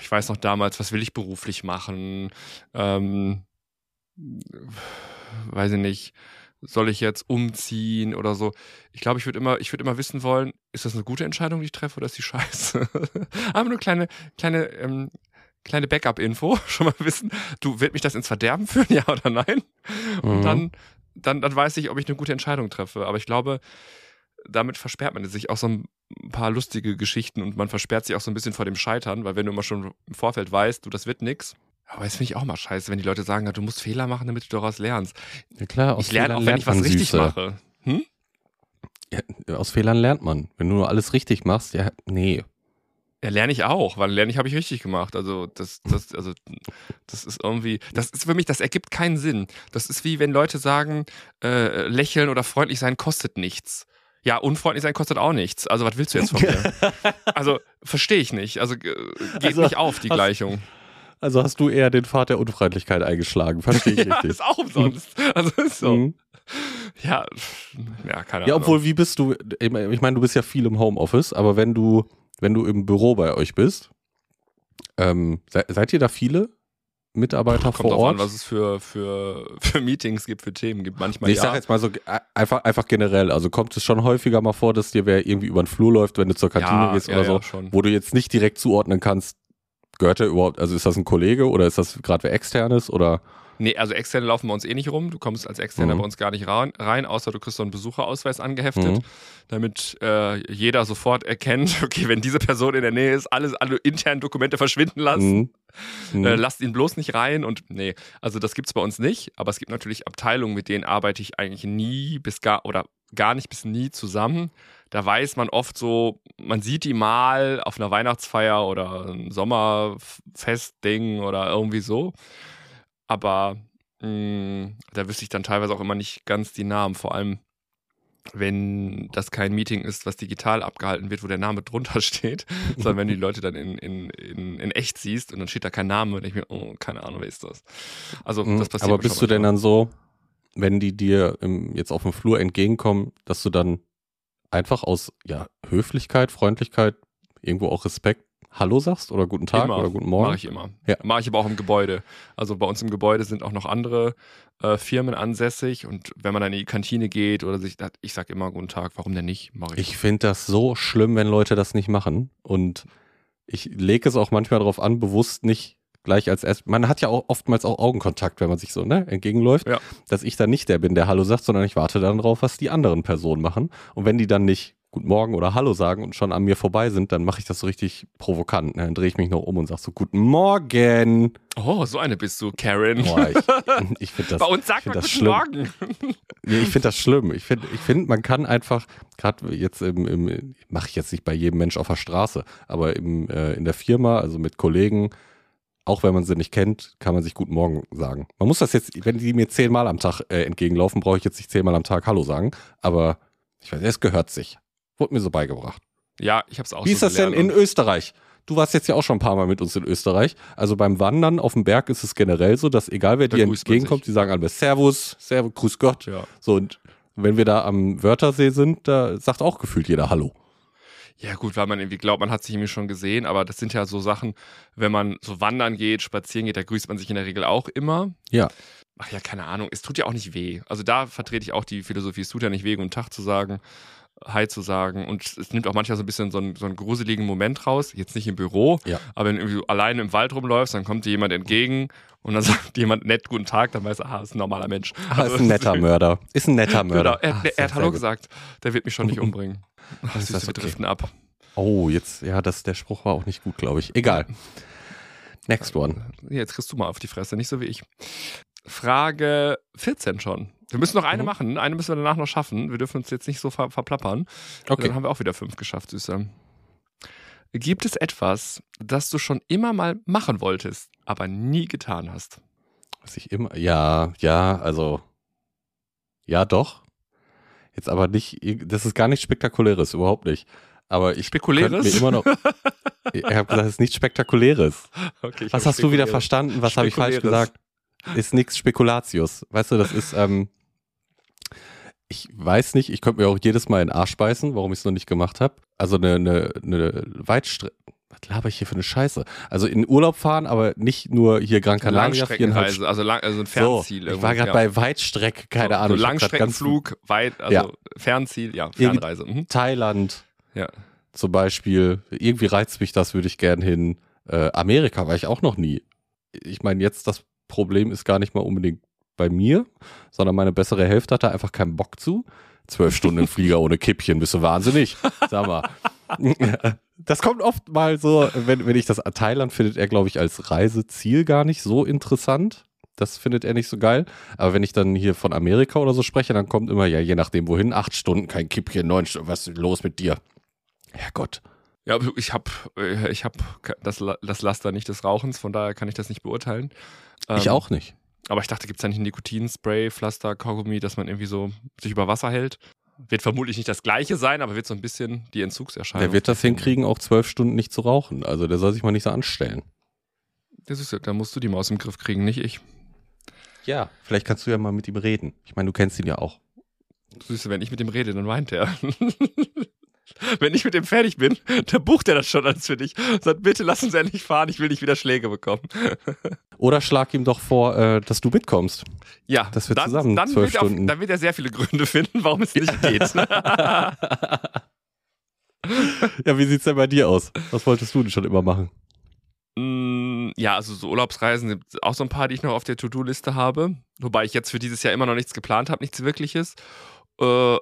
ich weiß noch damals, was will ich beruflich machen? Ähm, weiß ich nicht, soll ich jetzt umziehen oder so? Ich glaube, ich würde immer, ich würde immer wissen wollen, ist das eine gute Entscheidung, die ich treffe, oder ist die scheiße? Aber nur kleine, kleine, ähm, kleine Backup-Info, schon mal wissen, du, wird mich das ins Verderben führen, ja oder nein? Und Mhm. dann, dann, dann weiß ich, ob ich eine gute Entscheidung treffe. Aber ich glaube, damit versperrt man sich auch so ein paar lustige Geschichten und man versperrt sich auch so ein bisschen vor dem Scheitern, weil wenn du immer schon im Vorfeld weißt, du, das wird nix. Aber das finde ich auch mal scheiße, wenn die Leute sagen, du musst Fehler machen, damit du daraus lernst. Ja, klar, aus ich lerne Fehlern auch, wenn ich was richtig Süße. mache. Hm? Ja, aus Fehlern lernt man. Wenn du nur alles richtig machst, ja, nee. Ja, lerne ich auch, weil lerne ich habe ich richtig gemacht. Also das, das, also das ist irgendwie, das ist für mich, das ergibt keinen Sinn. Das ist wie wenn Leute sagen, äh, lächeln oder freundlich sein kostet nichts. Ja, unfreundlich sein kostet auch nichts. Also was willst du jetzt von mir? also verstehe ich nicht. Also geht Also, nicht auf die hast- Gleichung. Also hast du eher den Pfad der Unfreundlichkeit eingeschlagen, verstehe ich Ja, richtig. ist auch umsonst. Also ist so. Mhm. Ja, ja, keine Ja, Ahnung. obwohl, wie bist du, ich meine, du bist ja viel im Homeoffice, aber wenn du, wenn du im Büro bei euch bist, ähm, se, seid ihr da viele Mitarbeiter Kommt vor Ort? an, was es für, für, für Meetings gibt, für Themen gibt. Manchmal Nee, ich ja. sag jetzt mal so einfach, einfach generell. Also kommt es schon häufiger mal vor, dass dir wer irgendwie über den Flur läuft, wenn du zur Kantine ja, gehst ja, oder so, schon. wo du jetzt nicht direkt zuordnen kannst, gehört der überhaupt, also ist das ein Kollege oder ist das gerade wer externes oder Nee, also externe laufen bei uns eh nicht rum. Du kommst als Externer Mhm. bei uns gar nicht rein, außer du kriegst so einen Besucherausweis angeheftet, Mhm. damit äh, jeder sofort erkennt, okay, wenn diese Person in der Nähe ist, alles, alle internen Dokumente verschwinden lassen. Mhm. Mhm. Äh, lasst ihn bloß nicht rein und nee, also das gibt's bei uns nicht, aber es gibt natürlich Abteilungen, mit denen arbeite ich eigentlich nie bis gar oder gar nicht bis nie zusammen. Da weiß man oft so, man sieht die mal auf einer Weihnachtsfeier oder ein Sommerfestding oder irgendwie so. Aber mh, da wüsste ich dann teilweise auch immer nicht ganz die Namen, vor allem wenn das kein Meeting ist, was digital abgehalten wird, wo der Name drunter steht, sondern wenn du die Leute dann in, in, in, in echt siehst und dann steht da kein Name, denke ich mir, oh, keine Ahnung, wer ist das? Also Mhm. das passiert Aber bist du denn dann so, wenn die dir im, jetzt auf dem Flur entgegenkommen, dass du dann einfach aus ja, Höflichkeit, Freundlichkeit, irgendwo auch Respekt Hallo sagst oder guten Tag Immer. oder guten Morgen? Mache ich immer. Ja. Mache ich aber auch im Gebäude. Also bei uns im Gebäude sind auch noch andere äh, Firmen ansässig und wenn man dann in die Kantine geht oder sich, ich sag immer guten Tag, warum denn nicht? Mache ich. Ich finde das so schlimm, wenn Leute das nicht machen. Und ich lege es auch manchmal darauf an, bewusst nicht gleich als erst. Man hat ja auch oftmals auch Augenkontakt, wenn man sich so ne, entgegenläuft, Ja. dass ich dann nicht der bin, der Hallo sagt, sondern ich warte dann drauf, was die anderen Personen machen. Und wenn die dann nicht Guten Morgen oder Hallo sagen und schon an mir vorbei sind, dann mache ich das so richtig provokant. Ne? Dann drehe ich mich noch um und sage so Guten Morgen. oh, so eine bist du, Karen. Boah, ich ich finde das, bei uns sagt man das guten Morgen. Nee, ich finde das schlimm. Ich finde, ich find, man kann einfach, gerade jetzt im, im mache ich jetzt nicht bei jedem Mensch auf der Straße, aber im, äh, in der Firma, also mit Kollegen, auch wenn man sie nicht kennt, kann man sich Guten Morgen sagen. Man muss das jetzt, wenn die mir zehnmal am Tag äh, entgegenlaufen, brauche ich jetzt nicht zehnmal am Tag Hallo sagen, aber ich weiß, es gehört sich. Wurde mir so beigebracht. Ja, ich hab's auch Wie so ist das denn in Österreich? Du warst jetzt ja auch schon ein paar Mal mit uns in Österreich. Also beim Wandern auf dem Berg ist es generell so, dass egal wer Da dir entgegenkommt, die sagen alle Servus, Servus, Grüß Gott. Ja. So, und wenn wir da am Wörthersee sind, da sagt auch gefühlt jeder Hallo. Ja, gut, weil man irgendwie glaubt, man hat sich irgendwie schon gesehen, aber das sind ja so Sachen, wenn man so wandern geht, spazieren geht, da grüßt man sich in der Regel auch immer. Ja. Ach ja, keine Ahnung, es tut ja auch nicht weh. Also da vertrete ich auch die Philosophie, es tut ja nicht weh, guten Tag zu sagen, Hi zu sagen und es nimmt auch manchmal so ein bisschen so einen, so einen gruseligen Moment raus, jetzt nicht im Büro, Ja. aber wenn du alleine im Wald rumläufst, dann kommt dir jemand entgegen und dann sagt jemand nett guten Tag, dann weißt du, aha, ist ein normaler Mensch. Ah, ist ein netter Mörder. Ist ein netter Genau, Mörder. er, Ah, er hat sehr Hallo gut. gesagt, der wird mich schon nicht umbringen. Ach, ist das wir okay. driften ab. Oh, jetzt, ja, das, der Spruch war auch nicht gut, glaube ich. Egal. Next one. Jetzt kriegst du mal auf die Fresse, nicht so wie ich. Frage 14 schon. Wir müssen noch eine Mhm. machen. Eine müssen wir danach noch schaffen. Wir dürfen uns jetzt nicht so ver verplappern. Okay. Dann haben wir auch wieder fünf geschafft, Süße. Gibt es etwas, das du schon immer mal machen wolltest, aber nie getan hast? Was ich immer, ja, ja, also, ja, doch. Jetzt aber nicht, das ist gar nichts Spektakuläres, überhaupt nicht. Aber ich Spekuläres? mir immer noch, ich habe gesagt, es ist nichts Spektakuläres. Okay, Was hast du wieder verstanden? Was habe ich falsch gesagt? Ist nichts Spekulatius. Weißt du, das ist, ähm, ich weiß nicht, ich könnte mir auch jedes Mal in den Arsch beißen, warum ich es noch nicht gemacht habe. Also eine, eine, eine Weitstrecke. Was laber ich hier für eine Scheiße? Also in Urlaub fahren, aber nicht nur hier Gran Canaria, Langstreckenreise, also, lang, also ein So, Fernziel. ich irgendwo, war gerade bei Weitstrecke, keine so, Ahnung. So ich Langstreckenflug, weit, also Ja. Fernziel, ja, Fernreise. Mhm. Thailand Ja. zum Beispiel. Irgendwie reizt mich das, würde ich gern hin. Äh, Amerika war ich auch noch nie. Ich meine, jetzt das Problem ist gar nicht mal unbedingt bei mir, sondern meine bessere Hälfte hat da einfach keinen Bock zu. Zwölf Stunden im Flieger ohne Kippchen, bist du wahnsinnig. Sag mal. Das kommt oft mal so, wenn, wenn ich das Thailand findet er, glaube ich, als Reiseziel gar nicht so interessant. Das findet er nicht so geil. Aber wenn ich dann hier von Amerika oder so spreche, dann kommt immer, ja, je nachdem wohin, acht Stunden, kein Kippchen, neun Stunden, was ist los mit dir? Herrgott. Ja, ich habe ich hab das, das Laster nicht des Rauchens, von daher kann ich das nicht beurteilen. Ich Ähm, auch nicht. Aber ich dachte, gibt es da nicht ein Nikotinspray, Pflaster, Kaugummi, dass man irgendwie so sich über Wasser hält? Wird vermutlich nicht das gleiche sein, aber wird so ein bisschen die Entzugserscheinung. Der wird das hinkriegen, auch zwölf Stunden nicht zu rauchen. Also der soll sich mal nicht so anstellen. Das ist, ja- da musst du die Maus im Griff kriegen, nicht ich. Ja. Vielleicht kannst du ja mal mit ihm reden. Ich meine, du kennst ihn ja auch. Du, wenn ich mit dem rede, dann weint er. wenn ich mit dem fertig bin, dann bucht er das schon alles für dich. Sagt, bitte lass uns endlich fahren, ich will nicht wieder Schläge bekommen. Oder schlag ihm doch vor, äh, dass du mitkommst. Ja, Dass wir dann, zusammen dann zwölf wird er Stunden- dann wird er sehr viele Gründe finden, warum es nicht geht. Ja, wie sieht's denn bei dir aus? Was wolltest du denn schon immer machen? Mm, Ja, also so Urlaubsreisen sind auch so ein paar, die ich noch auf der To-Do-Liste habe. Wobei ich jetzt für dieses Jahr immer noch nichts geplant habe, nichts Wirkliches. Äh,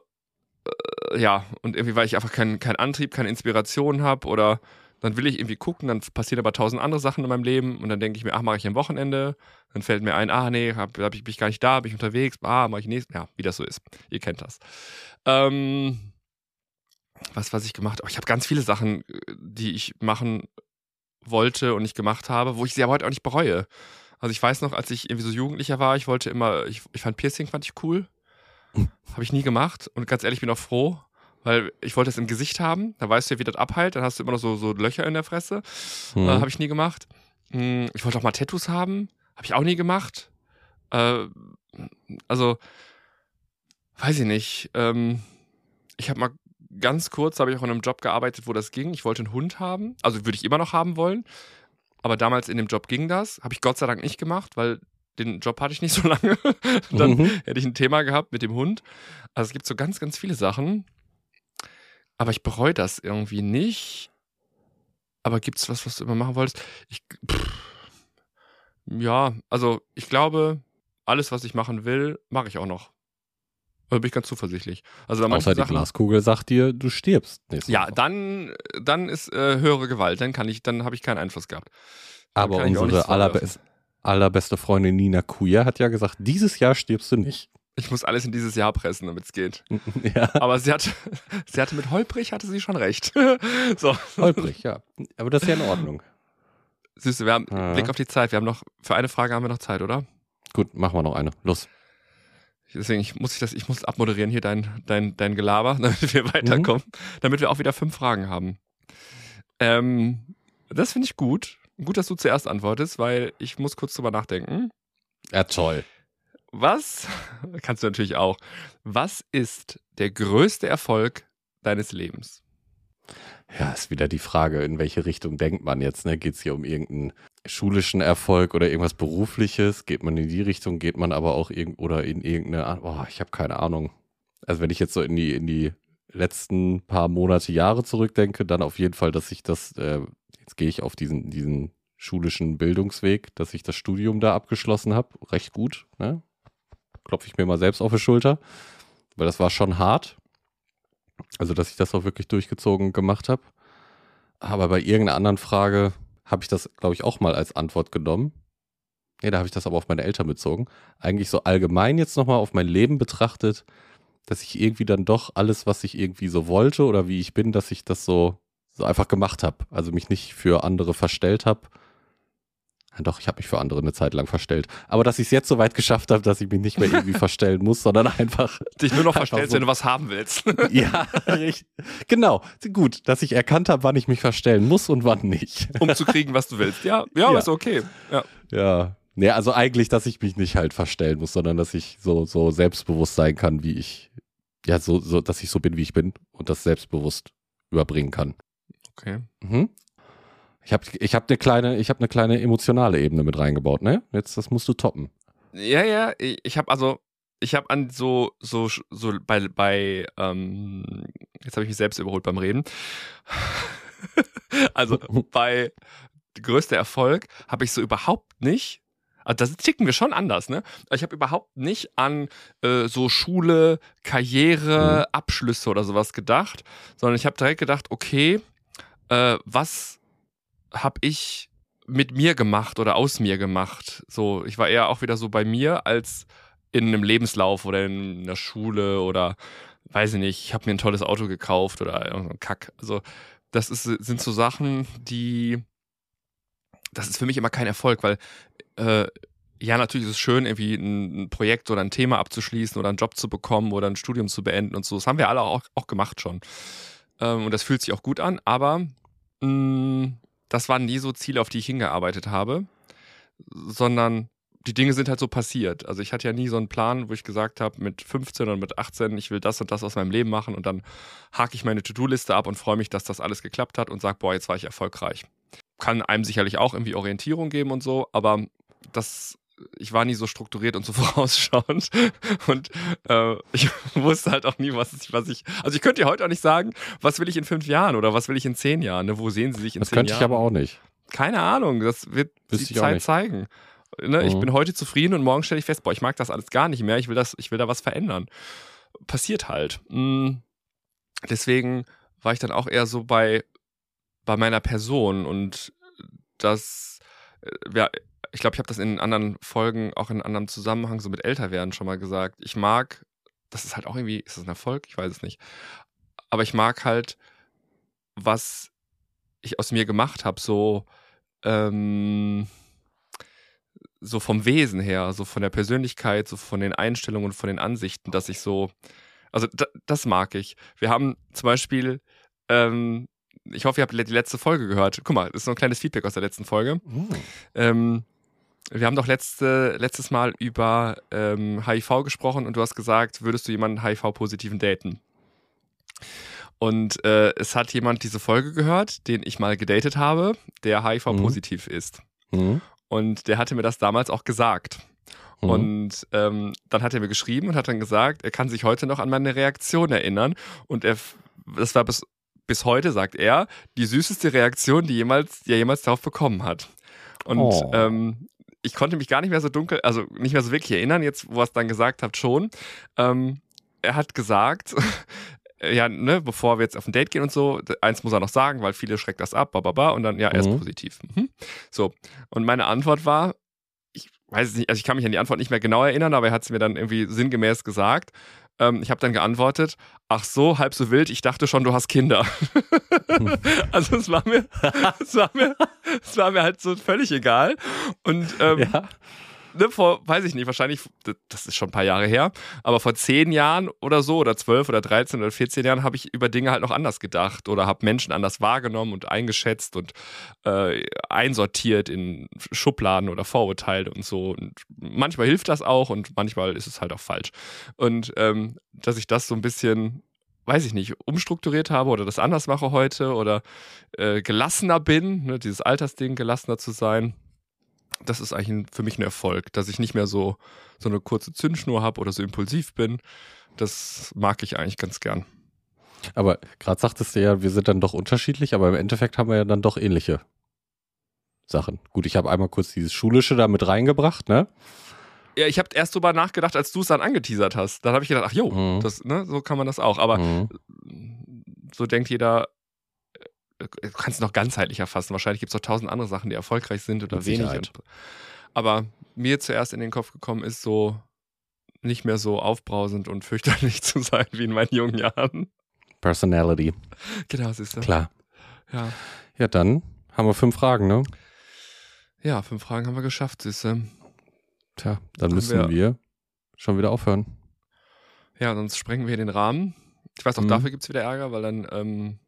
äh, ja, und irgendwie, weil ich einfach keinen keinen Antrieb, keine Inspiration habe oder dann will ich irgendwie gucken, dann passieren aber tausend andere Sachen in meinem Leben und dann denke ich mir, ach, mache ich am Wochenende. Dann fällt mir ein, ah, nee, hab, hab ich, bin ich gar nicht da, bin ich unterwegs, ah, mache ich nächstes. Ja, wie das so ist. Ihr kennt das. Ähm, was, was ich gemacht habe. Ich habe ganz viele Sachen, äh, die ich machen wollte und nicht gemacht habe, wo ich sie aber heute auch nicht bereue. Also ich weiß noch, als ich irgendwie so Jugendlicher war, ich wollte immer, ich, ich fand Piercing fand ich cool. Habe ich nie gemacht und ganz ehrlich bin auch froh, weil ich wollte es im Gesicht haben. Da weißt du ja, wie das abheilt. Dann hast du immer noch so, so Löcher in der Fresse. Hm. Äh, habe ich nie gemacht. Hm, Ich wollte auch mal Tattoos haben. Habe ich auch nie gemacht. Äh, also, weiß ich nicht. Ähm, ich habe mal ganz kurz, habe ich auch in einem Job gearbeitet, wo das ging. Ich wollte einen Hund haben. Also würde ich immer noch haben wollen. Aber damals in dem Job ging das. Habe ich Gott sei Dank nicht gemacht, weil den Job hatte ich nicht so lange. Dann Mhm. hätte ich ein Thema gehabt mit dem Hund. Also es gibt so ganz, ganz viele Sachen. Aber ich bereue das irgendwie nicht. Aber gibt es was, was du immer machen wolltest? Ich, pff, ja, also ich glaube, alles, was ich machen will, mache ich auch noch. Da bin ich ganz zuversichtlich. Also Außer die Sachen, Glaskugel sagt dir, du stirbst ja, dann, dann ist äh, höhere Gewalt. Dann kann ich, dann habe ich keinen Einfluss gehabt. Dann Aber unsere nichts vorwerfen. allerbest, allerbeste Freundin Nina Kuya hat ja gesagt, dieses Jahr stirbst du nicht. Ich muss alles in dieses Jahr pressen, damit es geht. ja, Aber sie hat, sie hatte mit holprig hatte sie schon recht. so. holprig, ja. Aber das ist ja in Ordnung. Süße, wir haben Ja. Blick auf die Zeit. Wir haben noch für eine Frage haben wir noch Zeit, oder? Gut, machen wir noch eine. Los. Deswegen ich muss ich das, ich muss abmoderieren hier dein, dein, dein Gelaber, damit wir weiterkommen, damit wir auch wieder fünf Fragen haben. Ähm, das finde ich gut. Gut, dass du zuerst antwortest, weil ich muss kurz drüber nachdenken. Ja, toll. Was, kannst du natürlich auch, was ist der größte Erfolg deines Lebens? Ja, ist wieder die Frage, in welche Richtung denkt man jetzt? Ne? Geht es hier um irgendeinen schulischen Erfolg oder irgendwas Berufliches? Geht man in die Richtung? Geht man aber auch irgend oder in irgendeine, oh, ich habe keine Ahnung. Also wenn ich jetzt so in die, in die letzten paar Monate, Jahre zurückdenke, dann auf jeden Fall, dass ich das, äh, jetzt gehe ich auf diesen, diesen schulischen Bildungsweg, dass ich das Studium da abgeschlossen habe. Recht gut, ne? Klopfe ich mir mal selbst auf die Schulter, weil das war schon hart. Also, dass ich das auch wirklich durchgezogen gemacht habe. Aber bei irgendeiner anderen Frage habe ich das, glaube ich, auch mal als Antwort genommen. Nee, da habe ich das aber auf meine Eltern bezogen. Eigentlich so allgemein jetzt nochmal auf mein Leben betrachtet, dass ich irgendwie dann doch alles, was ich irgendwie so wollte oder wie ich bin, dass ich das so, so einfach gemacht habe. Also mich nicht für andere verstellt habe. Ja, doch, ich habe mich für andere eine Zeit lang verstellt. Aber dass ich es jetzt so weit geschafft habe, dass ich mich nicht mehr irgendwie verstellen muss, sondern einfach Dich nur noch verstellst, so. wenn du was haben willst. ja, richtig. Genau. Gut, dass ich erkannt habe, wann ich mich verstellen muss und wann nicht. um zu kriegen, was du willst. Ja, ja, Ja. ist okay. Ja. Ja. Nee, also eigentlich, dass ich mich nicht halt verstellen muss, sondern dass ich so, so selbstbewusst sein kann, wie ich, ja, so, so, dass ich so bin, wie ich bin und das selbstbewusst überbringen kann. Okay. Mhm. Ich habe ich hab eine kleine, ich habe eine kleine emotionale Ebene mit reingebaut, ne? Jetzt, das musst du toppen. Ja, ja, ich ich habe also, ich habe an so, so, so bei, bei, ähm, jetzt habe ich mich selbst überholt beim Reden. also bei größter Erfolg habe ich so überhaupt nicht. Also das ticken wir schon anders, ne? Ich habe überhaupt nicht an äh, so Schule, Karriere, Abschlüsse oder sowas gedacht, sondern ich habe direkt gedacht, okay, äh, was habe ich mit mir gemacht oder aus mir gemacht? So, ich war eher auch wieder so bei mir als in einem Lebenslauf oder in der Schule oder weiß ich nicht, ich habe mir ein tolles Auto gekauft oder Kack. Also das ist, sind so Sachen, die, das ist für mich immer kein Erfolg, weil äh, ja, natürlich ist es schön, irgendwie ein, Projekt oder ein Thema abzuschließen oder einen Job zu bekommen oder ein Studium zu beenden und so. Das haben wir alle auch, auch gemacht schon. Ähm, und das fühlt sich auch gut an, aber mh, mm, das waren nie so Ziele, auf die ich hingearbeitet habe, sondern die Dinge sind halt so passiert. Also ich hatte ja nie so einen Plan, wo ich gesagt habe, mit 15 oder mit 18, ich will das und das aus meinem Leben machen und dann hake ich meine To-Do-Liste ab und freue mich, dass das alles geklappt hat und sage, boah, jetzt war ich erfolgreich. Kann einem sicherlich auch irgendwie Orientierung geben und so, aber das ich war nie so strukturiert und so vorausschauend und äh, ich wusste halt auch nie, was ich, was ich, also ich könnte dir heute auch nicht sagen, was will ich in fünf Jahren oder was will ich in zehn Jahren, ne? wo sehen Sie sich in das zehn Jahren? Das könnte ich aber auch nicht. Keine Ahnung, das wird Wüsste die Zeit zeigen. Ne? Mhm. Ich bin heute zufrieden und morgen stelle ich fest, boah, ich mag das alles gar nicht mehr, ich will, das, ich will da was verändern. Passiert halt. Mhm. Deswegen war ich dann auch eher so bei, bei meiner Person und das, äh, ja, ich glaube, ich habe das in anderen Folgen, auch in anderem Zusammenhang, so mit Älterwerden schon mal gesagt. Ich mag, das ist halt auch irgendwie, ist das ein Erfolg? Ich weiß es nicht. Aber ich mag halt, was ich aus mir gemacht habe, so, ähm, so vom Wesen her, so von der Persönlichkeit, so von den Einstellungen und von den Ansichten, dass ich so, also das mag ich. Wir haben zum Beispiel, ähm, ich hoffe, ihr habt die letzte Folge gehört. Guck mal, das ist so ein kleines Feedback aus der letzten Folge. Mhm. Ähm, wir haben doch letzte, letztes Mal über ähm, HIV gesprochen und du hast gesagt, würdest du jemanden HIV-positiven daten? Und äh, es hat jemand diese Folge gehört, den ich mal gedatet habe, der HIV-positiv mhm. ist. Mhm. Und der hatte mir das damals auch gesagt. Mhm. Und ähm, dann hat er mir geschrieben und hat dann gesagt, er kann sich heute noch an meine Reaktion erinnern. Und er, das war bis, bis heute, sagt er, die süßeste Reaktion, die, jemals, die er jemals darauf bekommen hat. Und oh. ähm, ich konnte mich gar nicht mehr so dunkel, also nicht mehr so wirklich erinnern, jetzt, wo er es dann gesagt hat, schon. Ähm, er hat gesagt, ja, ne, bevor wir jetzt auf ein Date gehen und so, eins muss er noch sagen, weil viele schreckt das ab, bababa, und dann, ja, er ist mhm. positiv. Mhm. So. Und meine Antwort war, ich weiß es nicht, also ich kann mich an die Antwort nicht mehr genau erinnern, aber er hat es mir dann irgendwie sinngemäß gesagt. Ähm, ich habe dann geantwortet, ach so, halb so wild, ich dachte schon, du hast Kinder. also es war mir, es war mir, es war mir halt so völlig egal. Und ähm, ja ne, vor, weiß ich nicht, wahrscheinlich, das ist schon ein paar Jahre her, aber vor zehn Jahren oder so, oder zwölf oder dreizehn oder vierzehn Jahren, habe ich über Dinge halt noch anders gedacht oder habe Menschen anders wahrgenommen und eingeschätzt und äh, einsortiert in Schubladen oder Vorurteile und so. Und manchmal hilft das auch und manchmal ist es halt auch falsch. Und ähm, dass ich das so ein bisschen weiß ich nicht, umstrukturiert habe oder das anders mache heute oder äh, gelassener bin, ne, dieses Altersding, gelassener zu sein das ist eigentlich ein, für mich ein Erfolg, dass ich nicht mehr so, so eine kurze Zündschnur habe oder so impulsiv bin. Das mag ich eigentlich ganz gern. Aber gerade sagtest du ja, wir sind dann doch unterschiedlich, aber im Endeffekt haben wir ja dann doch ähnliche Sachen. Gut, ich habe einmal kurz dieses Schulische da mit reingebracht, ne? Ja, ich habe erst drüber nachgedacht, als du es dann angeteasert hast. Dann habe ich gedacht, ach jo, mhm. das, ne, so kann man das auch. Aber mhm. so denkt jeder du kannst es noch ganzheitlich erfassen. Wahrscheinlich gibt es auch tausend andere Sachen, die erfolgreich sind oder wenig. Und, aber mir zuerst in den Kopf gekommen ist, so nicht mehr so aufbrausend und fürchterlich zu sein wie in meinen jungen Jahren. Personality. Genau, siehst du. Klar. Ja. Ja, dann haben wir fünf Fragen, ne? Ja, fünf Fragen haben wir geschafft, siehst du. Tja, dann müssen wir, wir, schon wieder aufhören. Ja, sonst sprengen wir den Rahmen. Ich weiß auch, mhm. dafür gibt es wieder Ärger, weil dann ähm,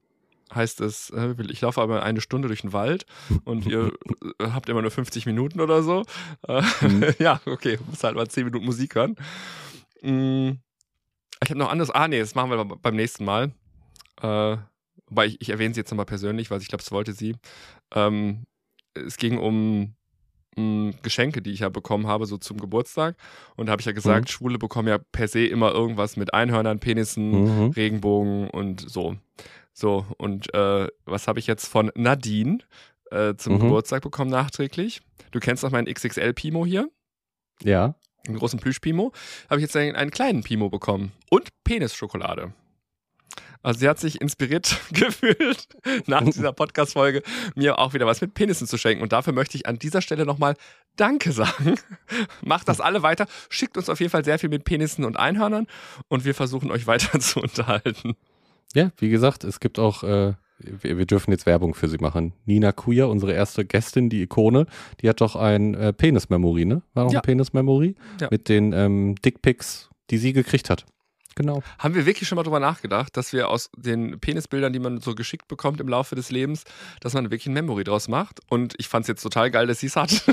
heißt es, äh, ich laufe aber eine Stunde durch den Wald und ihr habt immer nur 50 Minuten oder so. Äh, mhm. ja, okay, muss halt mal 10 Minuten Musik hören. Mm, ich habe noch anderes. Ah, nee, das machen wir beim nächsten Mal. Äh, wobei ich, ich erwähne sie jetzt nochmal persönlich, weil ich glaube, das wollte sie. Ähm, es ging um mm, Geschenke, die ich ja bekommen habe, so zum Geburtstag. Und da habe ich ja gesagt, mhm. Schwule bekommen ja per se immer irgendwas mit Einhörnern, Penissen, mhm. Regenbogen und so. So, und äh, was habe ich jetzt von Nadine äh, zum mhm. Geburtstag bekommen nachträglich? Du kennst noch meinen XXL-Pimo hier? Ja. Einen großen Plüsch-Pimo. Habe ich jetzt einen, einen kleinen Pimo bekommen. Und Penisschokolade. Also sie hat sich inspiriert gefühlt, nach dieser Podcast-Folge mir auch wieder was mit Penissen zu schenken. Und dafür möchte ich an dieser Stelle nochmal Danke sagen. Macht das alle weiter. Schickt uns auf jeden Fall sehr viel mit Penissen und Einhörnern und wir versuchen euch weiter zu unterhalten. Ja, wie gesagt, es gibt auch äh, wir, wir dürfen jetzt Werbung für sie machen. Nina Queer, unsere erste Gästin, die Ikone, die hat doch ein äh, Penis-Memory, ne? War noch Ja. ein Penis-Memory? Ja. Mit den ähm, Dickpics, die sie gekriegt hat. Genau. Haben wir wirklich schon mal drüber nachgedacht, dass wir aus den Penisbildern, die man so geschickt bekommt im Laufe des Lebens, dass man wirklich ein Memory draus macht? Und ich fand es jetzt total geil, dass sie es hat.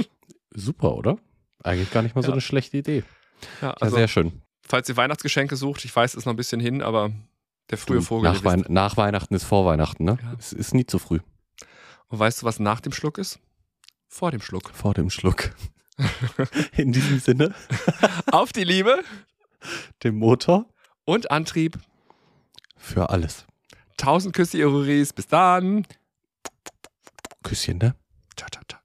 Super, oder? Eigentlich gar nicht mal so Ja. eine schlechte Idee. ja, Ja, also, sehr schön. falls ihr Weihnachtsgeschenke sucht, ich weiß, es ist noch ein bisschen hin, aber der frühe Vogel. nach, Wein nach Weihnachten ist vor Weihnachten, ne? Ja. Es ist nie zu früh. Und weißt du, was nach dem Schluck ist? Vor dem Schluck. Vor dem Schluck. In diesem Sinne, Auf die Liebe dem Motor und Antrieb. für alles. Tausend Küsse, ihr Ruris. Bis dann. Küsschen, ne? Ciao, ciao, ciao.